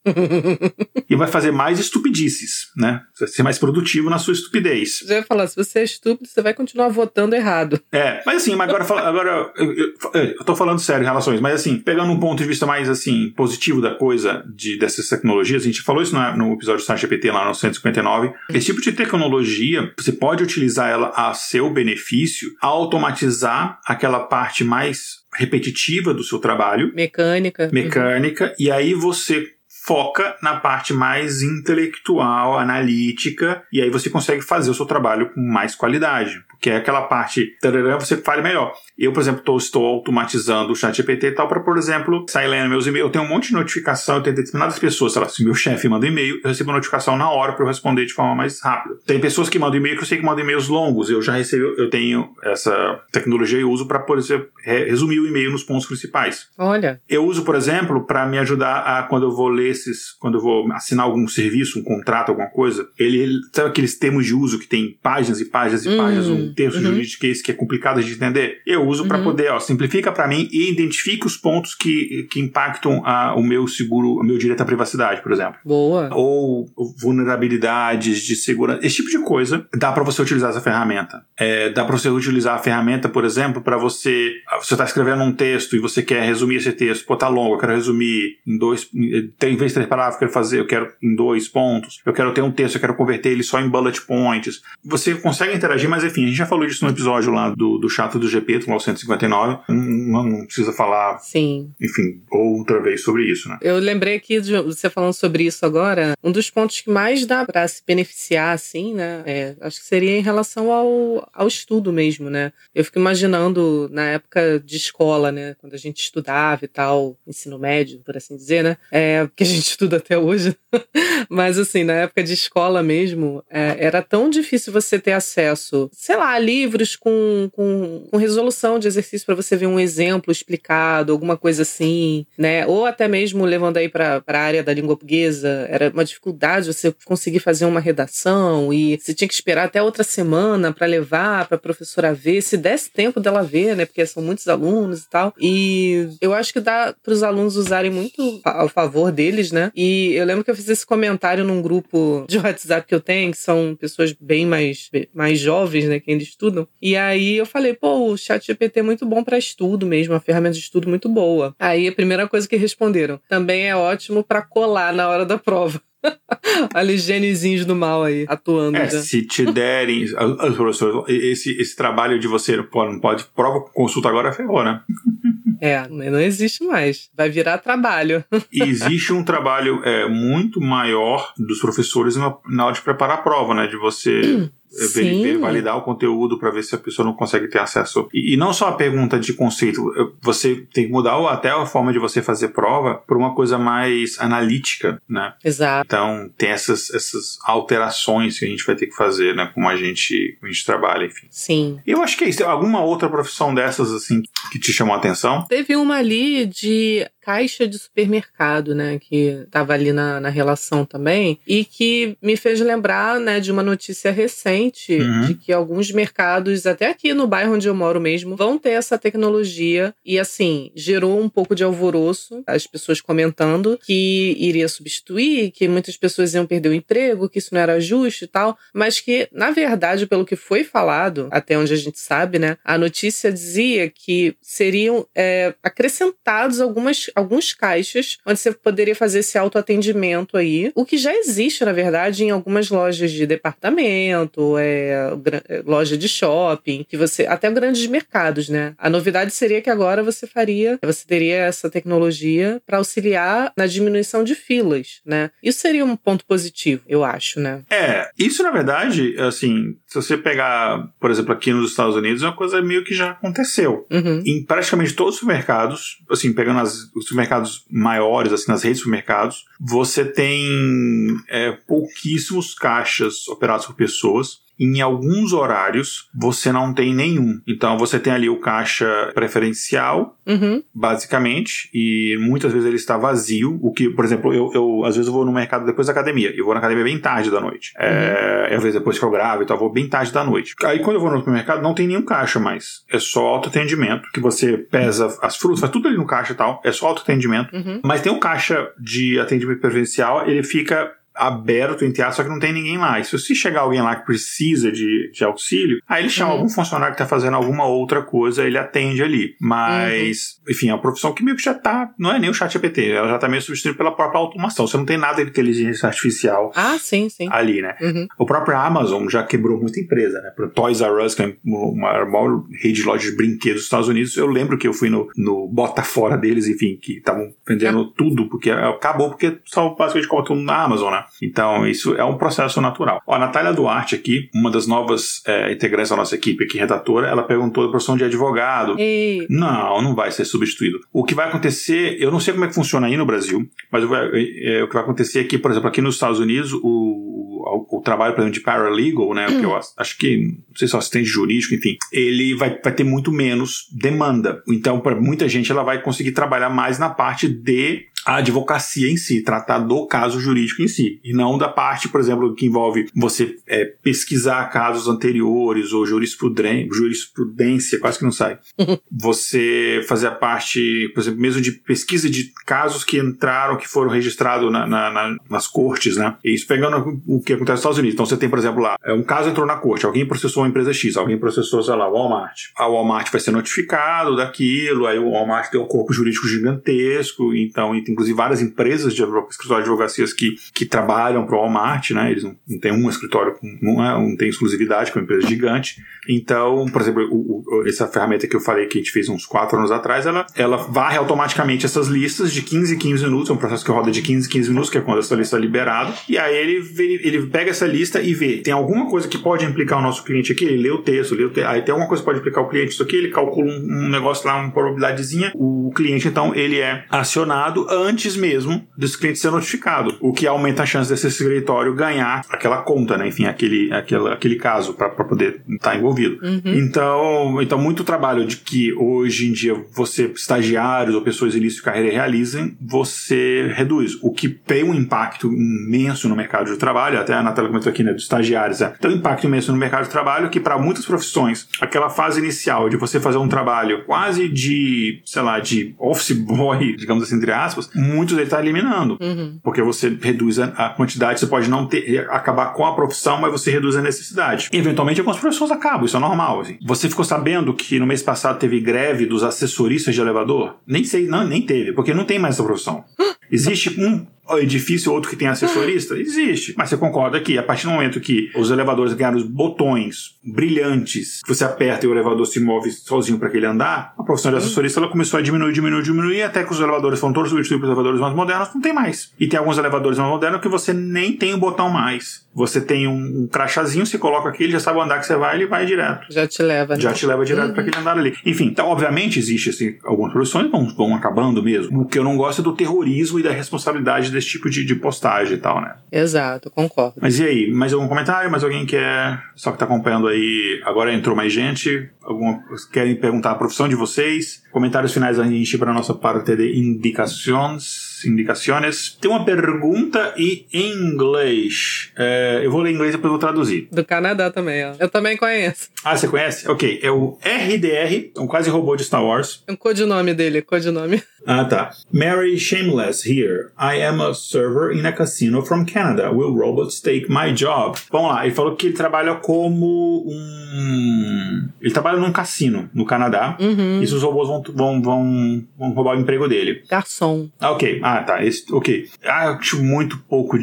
e vai fazer mais estupidices, né? Você vai ser mais produtivo na sua estupidez. Já ia falar, se você é estúpido, você vai continuar votando errado. É, mas assim, agora, agora eu, eu, eu tô falando sério em relações, mas assim, pegando um ponto de vista mais assim, positivo da coisa, de, dessas tecnologias, a gente falou isso no, no episódio do GPT lá no 159, esse tipo de tecnologia, você pode utilizar ela a seu benefício, automatizar aquela parte mais repetitiva do seu trabalho. Mecânica. Mecânica. Uhum. E aí você foca na parte mais intelectual, analítica, e aí você consegue fazer o seu trabalho com mais qualidade que é aquela parte, tarará, você fale melhor. Eu, por exemplo, tô, estou automatizando o chat GPT e tal para, por exemplo, sair lendo meus e-mails. Eu tenho um monte de notificação, eu tenho determinadas pessoas, sei lá, se meu chefe manda e-mail, eu recebo notificação na hora para eu responder de forma mais rápida. Tem pessoas que mandam e-mail que eu sei que mandam e-mails longos. Eu já recebi, eu tenho essa tecnologia e uso para, por exemplo, resumir o e-mail nos pontos principais. Olha. Eu uso, por exemplo, para me ajudar a quando eu vou ler esses, quando eu vou assinar algum serviço, um contrato, alguma coisa, ele, ele sabe aqueles termos de uso que tem páginas e páginas e hum. páginas, um terço uhum. juridiquês que é complicado de entender, eu uso uhum. para poder, ó, simplifica para mim e identifica os pontos que, que impactam a, o meu seguro, o meu direito à privacidade, por exemplo. Boa. Ou vulnerabilidades de segurança, esse tipo de coisa, dá para você utilizar essa ferramenta. É, dá para você utilizar a ferramenta, por exemplo, para você, você está escrevendo um texto e você quer resumir esse texto, pô, tá longo, eu quero resumir em dois, em vez de três parágrafos, eu quero fazer, eu quero em dois pontos, eu quero ter um texto, eu quero converter ele só em bullet points. Você consegue interagir, mas enfim, a gente já falou disso no episódio lá do, do chato do GP, do 159. Não, não precisa falar, Sim. enfim, outra vez sobre isso, né? Eu lembrei aqui de você falando sobre isso agora. Um dos pontos que mais dá para se beneficiar, assim, né? É, acho que seria em relação ao, ao estudo mesmo, né? Eu fico imaginando na época de escola, né? Quando a gente estudava e tal, ensino médio, por assim dizer, né? É, que a gente estuda até hoje. Mas, assim, na época de escola mesmo, é, era tão difícil você ter acesso, sei lá, a livros com, com, com resolução de exercício para você ver um exemplo explicado, alguma coisa assim, né? Ou até mesmo levando aí para a área da língua portuguesa, era uma dificuldade você conseguir fazer uma redação e você tinha que esperar até outra semana para levar para a professora ver, se desse tempo dela ver, né? Porque são muitos alunos e tal. E eu acho que dá para os alunos usarem muito ao favor deles, né? E eu lembro que eu fiz esse comentário num grupo de WhatsApp que eu tenho, que são pessoas bem mais, mais jovens, né? Que ainda estudam. E aí eu falei, pô, o chat GPT é muito bom para estudo mesmo, uma ferramenta de estudo muito boa. Aí a primeira coisa que responderam, também é ótimo para colar na hora da prova. Olha os genezinhos do mal aí, atuando. É, já. se te derem, os professores, esse, esse trabalho de você pode, não pode, prova consulta agora ferrou, né? É, não existe mais. Vai virar trabalho. E existe um trabalho é, muito maior dos professores na, na hora de preparar a prova, né? De você Ver, validar o conteúdo para ver se a pessoa não consegue ter acesso. E, e, não só a pergunta de conceito, você tem que mudar até a forma de você fazer prova para uma coisa mais analítica, né? Exato. Então tem essas, essas alterações que a gente vai ter que fazer, né? Como a gente, como a gente trabalha, enfim. Sim. Eu acho que é isso. Alguma outra profissão dessas, assim, que te chamou a atenção? Teve uma ali de caixa de supermercado, né, que estava ali na, na relação também, e que me fez lembrar, né, de uma notícia recente uhum. de que alguns mercados, até aqui no bairro onde eu moro mesmo, vão ter essa tecnologia e assim, gerou um pouco de alvoroço, as pessoas comentando que iria substituir, que muitas pessoas iam perder o emprego, que isso não era justo e tal, mas que, na verdade, pelo que foi falado, até onde a gente sabe, né, a notícia dizia que seriam é, acrescentados algumas alguns caixas onde você poderia fazer esse autoatendimento aí, o que já existe, na verdade, em algumas lojas de departamento, é, é, loja de shopping, que você. até grandes mercados, né? A novidade seria que agora você faria, você teria essa tecnologia para auxiliar na diminuição de filas, né? Isso seria um ponto positivo, eu acho, né? É, isso na verdade, assim, se você pegar, por exemplo, aqui nos Estados Unidos, é uma coisa meio que já aconteceu. Uhum. Em praticamente todos os supermercados, assim, pegando as, os supermercados maiores, assim, nas redes de supermercados, você tem é, pouquíssimos caixas operados por pessoas em alguns horários você não tem nenhum. Então você tem ali o caixa preferencial, uhum. basicamente, e muitas vezes ele está vazio. O que, por exemplo, eu, eu às vezes eu vou no mercado depois da academia. Eu vou na academia bem tarde da noite. É, uhum. É, às vezes depois que eu gravo, então eu vou bem tarde da noite. Aí quando eu vou no supermercado não tem nenhum caixa mais. É só autoatendimento, que você pesa as frutas, faz tudo ali no caixa e tal. É só autoatendimento. Uhum. Mas tem o caixa de atendimento preferencial, ele fica aberto, entre aspas, só que não tem ninguém lá. E se chegar alguém lá que precisa de, de auxílio, aí ele chama uhum. algum funcionário que está fazendo alguma outra coisa, ele atende ali. Mas, uhum. enfim, é uma profissão que meio que já está, não é nem o chat GPT, ela já está meio substituída pela própria automação. Você não tem nada de inteligência artificial ah, sim, sim. ali, né? Uhum. O próprio Amazon já quebrou muita empresa, né? Pro Toys R Us, que é uma maior rede de lojas de brinquedos dos Estados Unidos, eu lembro que eu fui no, no Bota Fora deles, enfim, que estavam vendendo ah. tudo, porque acabou porque só basicamente colocam na Amazon, né? Então, isso é um processo natural. Ó, a Natália Duarte aqui, uma das novas é, integrantes da nossa equipe aqui, redatora, ela perguntou da profissão de advogado. Ei. Não, não vai ser substituído. O que vai acontecer, eu não sei como é que funciona aí no Brasil, mas o, é, o que vai acontecer aqui, por exemplo, aqui nos Estados Unidos, o, o, o trabalho, por exemplo, de paralegal, né, hum. que eu acho que, não sei se é assistente jurídico, enfim, ele vai, vai ter muito menos demanda. Então, para muita gente, ela vai conseguir trabalhar mais na parte de a advocacia em si, tratar do caso jurídico em si, e não da parte, por exemplo, que envolve você é, pesquisar casos anteriores ou jurisprudência, quase que não sai. você fazer a parte, por exemplo, mesmo de pesquisa de casos que entraram, que foram registrados na, na, na, nas cortes, né? E isso pegando o que acontece nos Estados Unidos. Então você tem, por exemplo, lá, é, um caso entrou na corte, alguém processou uma empresa X, alguém processou, sei lá, Walmart. A Walmart vai ser notificado daquilo, aí o Walmart tem um corpo jurídico gigantesco, então, e tem inclusive várias empresas de escritório de advocacias que, que trabalham para o Walmart, né? Eles não, não têm um escritório, não, é, não tem exclusividade com uma empresa gigante. Então, por exemplo, o, o, essa ferramenta que eu falei que a gente fez uns 4 anos atrás, ela, ela varre automaticamente essas listas de 15 em 15 minutos, é um processo que roda de 15 em 15 minutos, que é quando essa lista é liberada, e aí ele, vê, ele pega essa lista e vê, tem alguma coisa que pode implicar o nosso cliente aqui, ele lê o texto, lê o texto, aí tem alguma coisa que pode implicar o cliente isso aqui, ele calcula um, um negócio lá, uma probabilidadezinha, o cliente então ele é acionado antes mesmo desse cliente ser notificado, o que aumenta a chance desse escritório ganhar aquela conta, né? Enfim, aquele, aquele, aquele caso para poder estar tá envolvido. Uhum. Então, então, muito trabalho de que hoje em dia você, estagiários ou pessoas de início de carreira realizem, você reduz. O que tem um impacto imenso no mercado de trabalho, até a Natália comentou aqui, né, dos estagiários, é, tem um impacto imenso no mercado de trabalho que para muitas profissões, aquela fase inicial de você fazer um trabalho quase de, sei lá, de office boy, digamos assim, entre aspas, muitos dele está eliminando. Uhum. Porque você reduz a quantidade, você pode não ter, acabar com a profissão, mas você reduz a necessidade. E, eventualmente, algumas profissões acabam, isso é normal. Assim. Você ficou sabendo que no mês passado teve greve dos assessoristas de elevador? Nem sei, não, nem teve, porque não tem mais essa profissão. Existe um edifício outro que tem assessorista? Existe. Mas você concorda que a partir do momento que os elevadores ganharam os botões brilhantes, que você aperta e o elevador se move sozinho para aquele andar, a profissão de assessorista ela começou a diminuir, diminuir, diminuir, até que os elevadores foram todos substituídos por elevadores mais modernos, não tem mais. E tem alguns elevadores mais modernos que você nem tem o botão mais. Você tem um, um crachazinho, você coloca aqui, ele já sabe o andar que você vai, ele vai direto. Já te leva. Né? Já te leva direto uhum. para aquele andar ali. Enfim, então, obviamente, existe assim, algumas profissões vão, vão acabando mesmo. O que eu não gosto é do terrorismo e da responsabilidade desse tipo de, de postagem e tal, né? Exato, concordo. Mas e aí? Mais algum comentário? Mais alguém quer? Só que tá acompanhando aí, agora entrou mais gente. Alguma, querem perguntar a profissão de vocês? Comentários finais a gente para a nossa parte de indicações indicações. Tem uma pergunta e em inglês. É, eu vou ler em inglês e depois vou traduzir. Do Canadá também, ó. Eu também conheço. Ah, você conhece? Ok. É o RDR, um quase robô de Star Wars. É um codinome dele, codinome. Ah, tá. Mary Shameless here. I am a server in a casino from Canada. Will robots take my job? Vamos lá. Ele falou que ele trabalha como um. Ele trabalha num cassino no Canadá. Uhum. E os robôs vão, vão, vão, vão roubar o emprego dele. Garçom. Ah, ok. Ah, tá. Esse, ok. Ah, eu acho muito pouco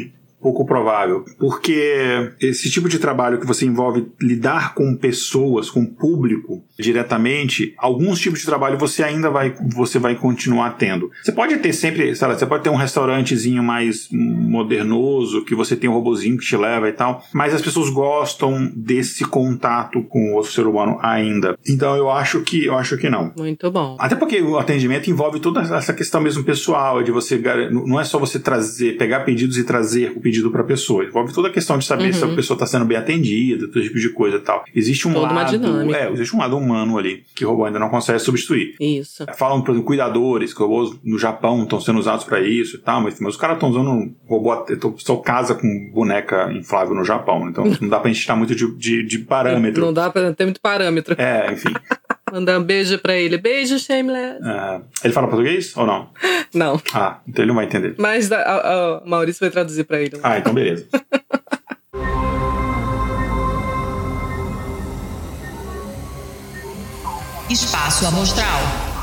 pouco provável, porque esse tipo de trabalho que você envolve lidar com pessoas, com público diretamente, alguns tipos de trabalho você ainda vai você vai continuar tendo. Você pode ter sempre, sei lá, você pode ter um restaurantezinho mais modernoso, que você tem um robozinho que te leva e tal, mas as pessoas gostam desse contato com o ser humano ainda. Então eu acho que eu acho que não. Muito bom. Até porque o atendimento envolve toda essa questão mesmo pessoal, de você não é só você trazer, pegar pedidos e trazer o pedido para a pessoa. Envolve toda a questão de saber uhum. se a uhum. pessoa está sendo bem atendida, todo tipo de coisa e tal. Existe um toda lado. É, existe um lado humano ali que o robô ainda não consegue substituir. Isso. É, falam, por exemplo, cuidadores, que robôs no Japão estão sendo usados para isso e tal, mas, mas os caras estão usando um robô. Só casa com boneca inflável no Japão. Então não dá pra gente estar muito de, de, de parâmetro. Não dá pra ter muito parâmetro. É, enfim. Mandar um beijo pra ele. Beijo, Shameless. Uh, ele fala português ou não? Não. Ah, então ele não vai entender. Mas o Maurício vai traduzir pra ele. Ah, então beleza. Espaço Amostral.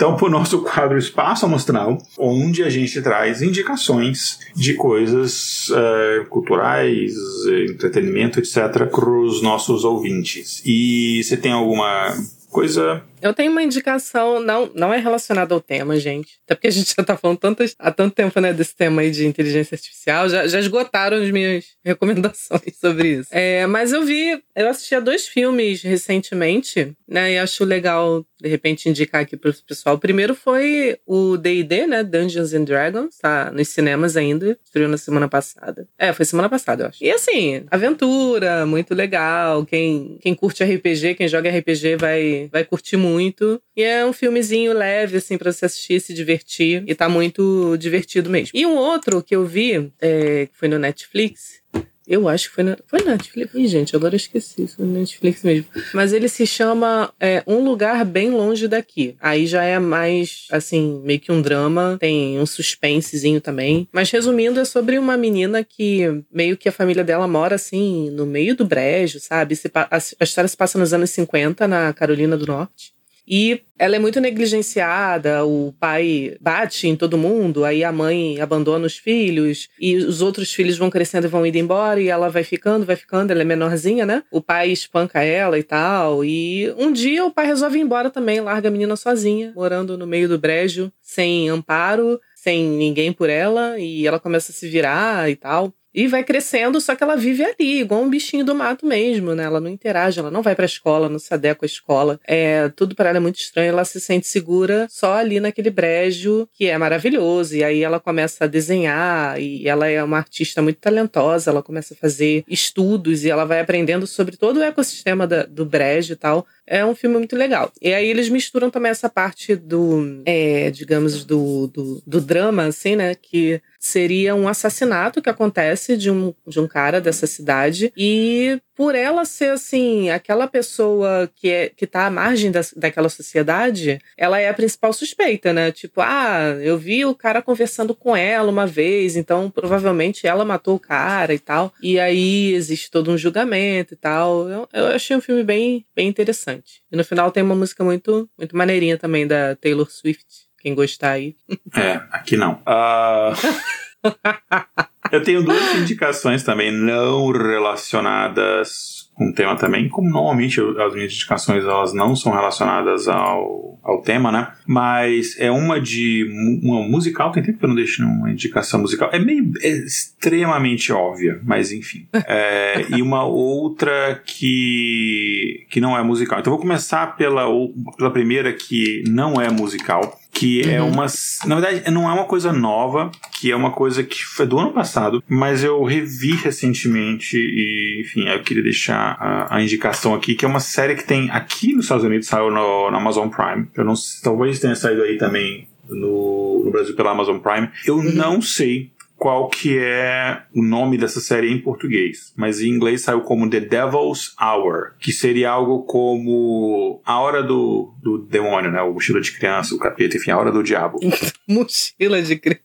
Então, para o nosso quadro Espaço Amostral, onde a gente traz indicações de coisas uh, culturais, entretenimento, etc., para os nossos ouvintes. E você tem alguma coisa eu tenho uma indicação, não, não é relacionada ao tema, gente. Até porque a gente já tá falando tantas, há tanto tempo, né, desse tema aí de inteligência artificial. Já, já esgotaram as minhas recomendações sobre isso. É, mas eu vi, eu assisti a dois filmes recentemente, né, e acho legal, de repente, indicar aqui pro pessoal. O primeiro foi o D&D, né, Dungeons and Dragons, tá nos cinemas ainda, estreou na semana passada. É, foi semana passada, eu acho. E assim, aventura, muito legal. Quem, quem curte RPG, quem joga RPG vai, vai curtir muito muito. E é um filmezinho leve, assim, pra você assistir, se divertir. E tá muito divertido mesmo. E um outro que eu vi, é, que foi no Netflix, eu acho que foi na, foi na Netflix. Ih, gente, agora eu esqueci. Foi na Netflix mesmo. Mas ele se chama é, Um Lugar Bem Longe Daqui. Aí já é mais, assim, meio que um drama. Tem um suspensezinho também. Mas resumindo, é sobre uma menina que meio que a família dela mora, assim, no meio do brejo, sabe? A história se passa nos anos 50, na Carolina do Norte. E ela é muito negligenciada, o pai bate em todo mundo, aí a mãe abandona os filhos, e os outros filhos vão crescendo e vão indo embora, e ela vai ficando, vai ficando, ela é menorzinha, né? O pai espanca ela e tal. E um dia o pai resolve ir embora também, larga a menina sozinha, morando no meio do brejo, sem amparo, sem ninguém por ela, e ela começa a se virar e tal. E vai crescendo, só que ela vive ali, igual um bichinho do mato mesmo, né? Ela não interage, ela não vai pra escola, não se adequa à escola. É, tudo para ela é muito estranho, ela se sente segura só ali naquele brejo, que é maravilhoso. E aí ela começa a desenhar, e ela é uma artista muito talentosa, ela começa a fazer estudos e ela vai aprendendo sobre todo o ecossistema da, do brejo e tal. É um filme muito legal. E aí eles misturam também essa parte do, é, digamos, do, do, do drama, assim, né? Que seria um assassinato que acontece de um, de um cara dessa cidade. E por ela ser, assim, aquela pessoa que, é, que tá à margem da, daquela sociedade, ela é a principal suspeita, né? Tipo, ah, eu vi o cara conversando com ela uma vez, então provavelmente ela matou o cara e tal. E aí existe todo um julgamento e tal. Eu, eu achei um filme bem, bem interessante. E no final tem uma música muito, muito maneirinha também da Taylor Swift. Quem gostar aí. É, aqui não. Uh... eu tenho duas indicações também não relacionadas um tema também, como normalmente as minhas indicações elas não são relacionadas ao, ao tema, né? Mas é uma de uma musical, tem tempo que eu não deixo uma indicação musical. É meio é extremamente óbvia, mas enfim. É, e uma outra que que não é musical. Então vou começar pela, pela primeira que não é musical que é uhum. é uma. Na verdade, não é uma coisa nova, que é uma coisa que foi do ano passado, mas eu revi recentemente e, enfim, eu queria deixar a, a indicação aqui, que é uma série que tem aqui nos Estados Unidos, saiu no, no Amazon Prime. Eu não talvez tenha saído aí também no, no Brasil pela Amazon Prime. Eu uhum. não sei qual que é o nome dessa série em português, mas em inglês saiu como The Devil's Hour, que seria algo como a hora do, do demônio, né? O mochila de criança, o capeta, enfim, a hora do diabo. mochila de criança.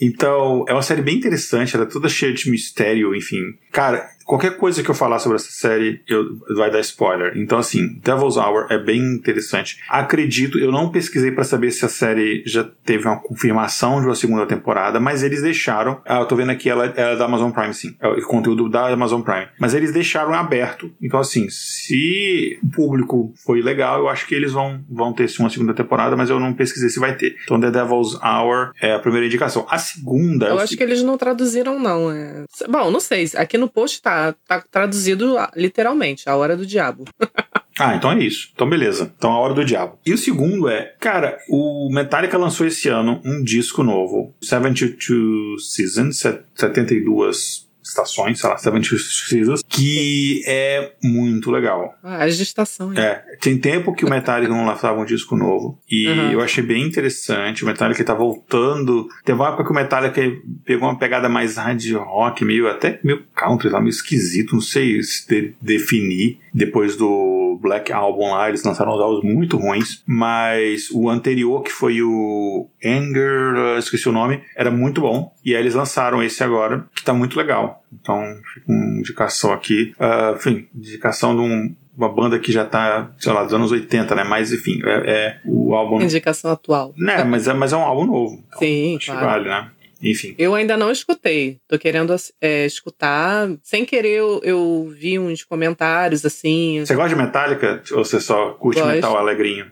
Então, é uma série bem interessante, ela é toda cheia de mistério, enfim. Cara, qualquer coisa que eu falar sobre essa série eu, vai dar spoiler. Então, assim, Devil's Hour é bem interessante. Acredito, eu não pesquisei para saber se a série já teve uma confirmação de uma segunda temporada, mas eles deixaram. Ah, eu tô vendo aqui, ela, ela é da Amazon Prime, sim. É o conteúdo da Amazon Prime. Mas eles deixaram aberto. Então, assim, se o público foi legal, eu acho que eles vão, vão ter uma segunda temporada, mas eu não pesquisei se vai ter. Então, The Devil's Hour é a primeira indicação. A segunda. Eu acho que eles não traduziram, não. É... Bom, não sei. Aqui no post tá tá, traduzido literalmente, a hora do diabo. Ah, então é isso. Então beleza. Então a hora do diabo. E o segundo é, cara, o Metallica lançou esse ano um disco novo, 72 Seasons, 72 estações, sei lá, 70 Seasons, que é muito legal. Ah, as de estação, né? É. Tem tempo que o Metallica não lançava um disco novo. E uhum. eu achei bem interessante. O Metallica tá voltando. Teve uma época que o Metallica pegou uma pegada mais hard rock, meio até meio country, lá, meio esquisito, não sei se de, definir. Depois do Black Album lá, eles lançaram uns álbuns muito ruins. Mas o anterior, que foi o Anger, esqueci o nome, era muito bom. E aí eles lançaram esse agora, que tá muito legal. Então, fica uma indicação aqui. Uh, enfim, indicação de um, uma banda que já tá, sei lá, dos anos 80, né? Mas, enfim, é, é o álbum. Indicação atual. Né, mas é, mas é um álbum novo. Então, Sim, acho claro. que vale, né? Enfim. Eu ainda não escutei. Tô querendo é, escutar. Sem querer, eu, eu, vi uns comentários assim. Você gosta de Metallica? Ou você só curte Gosto. metal alegrinho?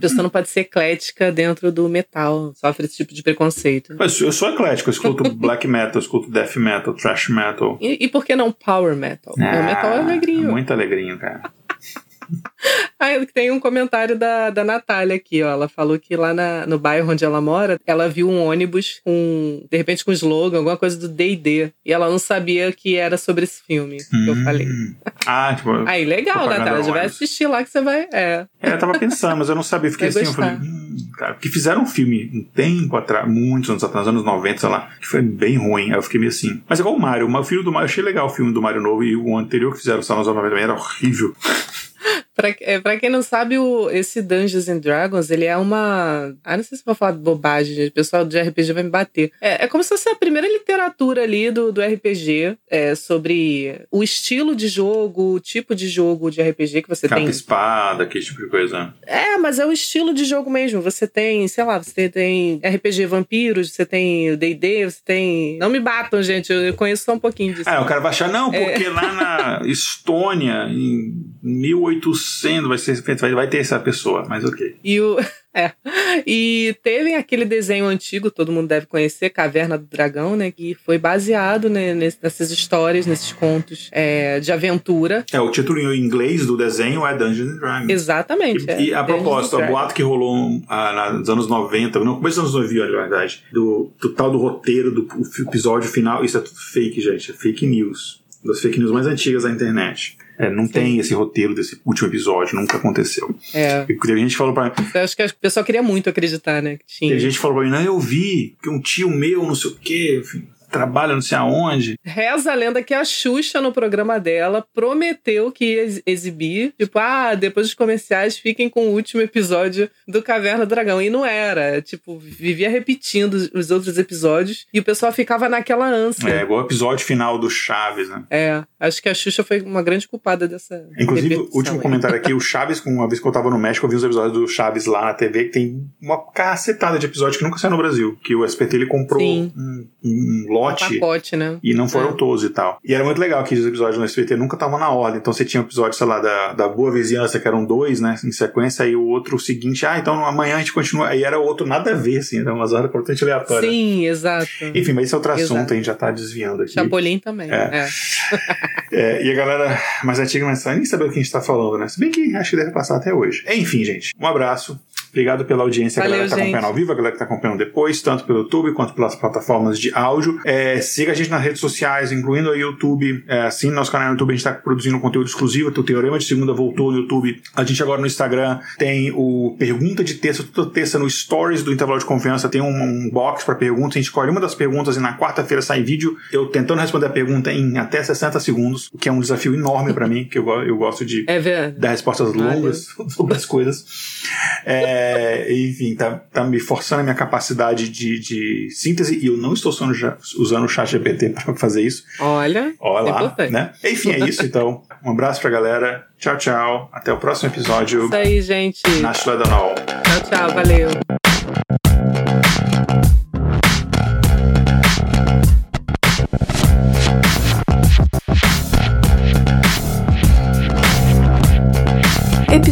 pessoa não pode ser eclética dentro do metal, sofre esse tipo de preconceito. Mas eu sou eclético, eu escuto black metal, eu escuto death metal, thrash metal. E, e por que não power metal? Ah, o metal é alegrinho. É muito alegrinho, cara. Aí tem um comentário da, da Natália aqui, ó. Ela falou que lá na, no bairro onde ela mora, ela viu um ônibus com, de repente, com slogan, alguma coisa do D&D. E ela não sabia que era sobre esse filme hum. que eu hum. falei. Ah, tipo... Aí, legal, Natália. Já vai assistir lá que você vai... É. é, eu tava pensando, mas eu não sabia. Fiquei assim, gostar. eu falei... Hum, cara, porque fizeram um filme um tempo atrás, muitos anos atrás, anos 90, sei lá, que foi bem ruim. Aí eu fiquei meio assim... Mas é igual o Mario. O filme do Mario, eu achei legal o filme do Mario novo e o anterior que fizeram só nos anos 90 também era horrível. Pra, é, pra quem não sabe, o, esse Dungeons and Dragons, ele é uma. Ah, não sei se vou falar de bobagem, gente. O pessoal de RPG vai me bater. É, é como se fosse a primeira literatura ali do, do RPG é, sobre o estilo de jogo, o tipo de jogo de RPG que você Capa tem. espada, que tipo de coisa. É, mas é o estilo de jogo mesmo. Você tem, sei lá, você tem RPG Vampiros, você tem o DD, você tem. Não me batam, gente. Eu conheço só um pouquinho disso. Ah, o cara vai achar, não, porque é. lá na Estônia, em 1800 sendo, vai, ser, vai, vai ter essa pessoa, mas ok. E o. É. E teve aquele desenho antigo, todo mundo deve conhecer, Caverna do Dragão, né? Que foi baseado né, nessas histórias, nesses contos é, de aventura. É, o título em inglês do desenho é Dungeons and Dragons. Exatamente. E, é, e a propósito, o boato que rolou ah, nos anos 90, no começo dos anos 90, na verdade, do, do tal do roteiro do episódio final, isso é tudo fake, gente. É fake news. Das fake news mais antigas da internet. É, não Sim. tem esse roteiro desse último episódio, nunca aconteceu. É. E teve gente que falou pra Eu acho que o pessoal queria muito acreditar, né? Que tinha. Teve gente que falou pra mim, não, eu vi que um tio meu, não sei o quê, enfim. Trabalha não sei aonde. Reza a lenda que a Xuxa, no programa dela, prometeu que ia exibir. Tipo, ah, depois dos comerciais, fiquem com o último episódio do Caverna do Dragão. E não era. Tipo, vivia repetindo os outros episódios e o pessoal ficava naquela ânsia. É, igual o episódio final do Chaves, né? É, acho que a Xuxa foi uma grande culpada dessa. Inclusive, último aí. comentário aqui: o Chaves, uma vez que eu tava no México, eu vi os episódios do Chaves lá na TV, que tem uma cacetada de episódios que nunca saiu no Brasil. Que o SPT ele comprou um, um, lote. Um pacote, né? E não foram é. todos e tal. E era muito legal que os episódios no SPT nunca estavam na ordem. Então você tinha um episódio, sei lá, da, da Boa Vizinhança, que eram dois, né? Em sequência, e o outro o seguinte, ah, então amanhã a gente continua. Aí era outro nada a ver, assim, era umas horas importante aleatória. Sim, exato. Enfim, mas esse é outro exato. assunto, a gente já tá desviando aqui. Chapolin também. É. é. é e a galera mais antiga, mas nem saber o que a gente tá falando, né? Se bem que acho que deve passar até hoje. Enfim, gente, um abraço. Obrigado pela audiência, Valeu, a galera que tá acompanhando ao vivo, a galera que tá acompanhando depois, tanto pelo YouTube quanto pelas plataformas de áudio. É, siga a gente nas redes sociais, incluindo o YouTube. É, assine nosso canal no YouTube, a gente tá produzindo conteúdo exclusivo. O Teorema de Segunda voltou no YouTube. A gente agora no Instagram tem o Pergunta de Terça, toda terça no Stories do Intervalo de Confiança tem um, um box para perguntas. A gente escolhe uma das perguntas e na quarta-feira sai vídeo eu tentando responder a pergunta em até 60 segundos, o que é um desafio enorme para mim, que eu, eu gosto de é dar respostas longas sobre as coisas. É, é, enfim, tá, tá me forçando a minha capacidade de, de síntese e eu não estou usando, usando o chat GPT para fazer isso. Olha, Olha lá, é né? Enfim, é isso então. Um abraço pra galera. Tchau, tchau. Até o próximo episódio. Isso aí, gente. Na Tchau, tchau. Valeu.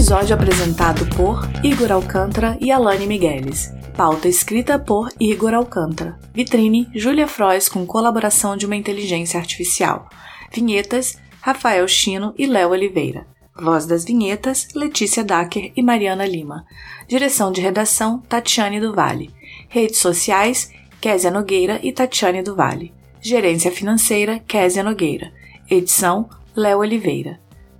Episódio apresentado por Igor Alcântara e Alane Migueles. Pauta escrita por Igor Alcântara. Vitrine Júlia Frois com colaboração de uma inteligência artificial. Vinhetas Rafael Chino e Léo Oliveira. Voz das vinhetas Letícia Dacker e Mariana Lima. Direção de redação Tatiane do Vale. Redes sociais Késia Nogueira e Tatiane do Vale. Gerência financeira Késia Nogueira. Edição Léo Oliveira.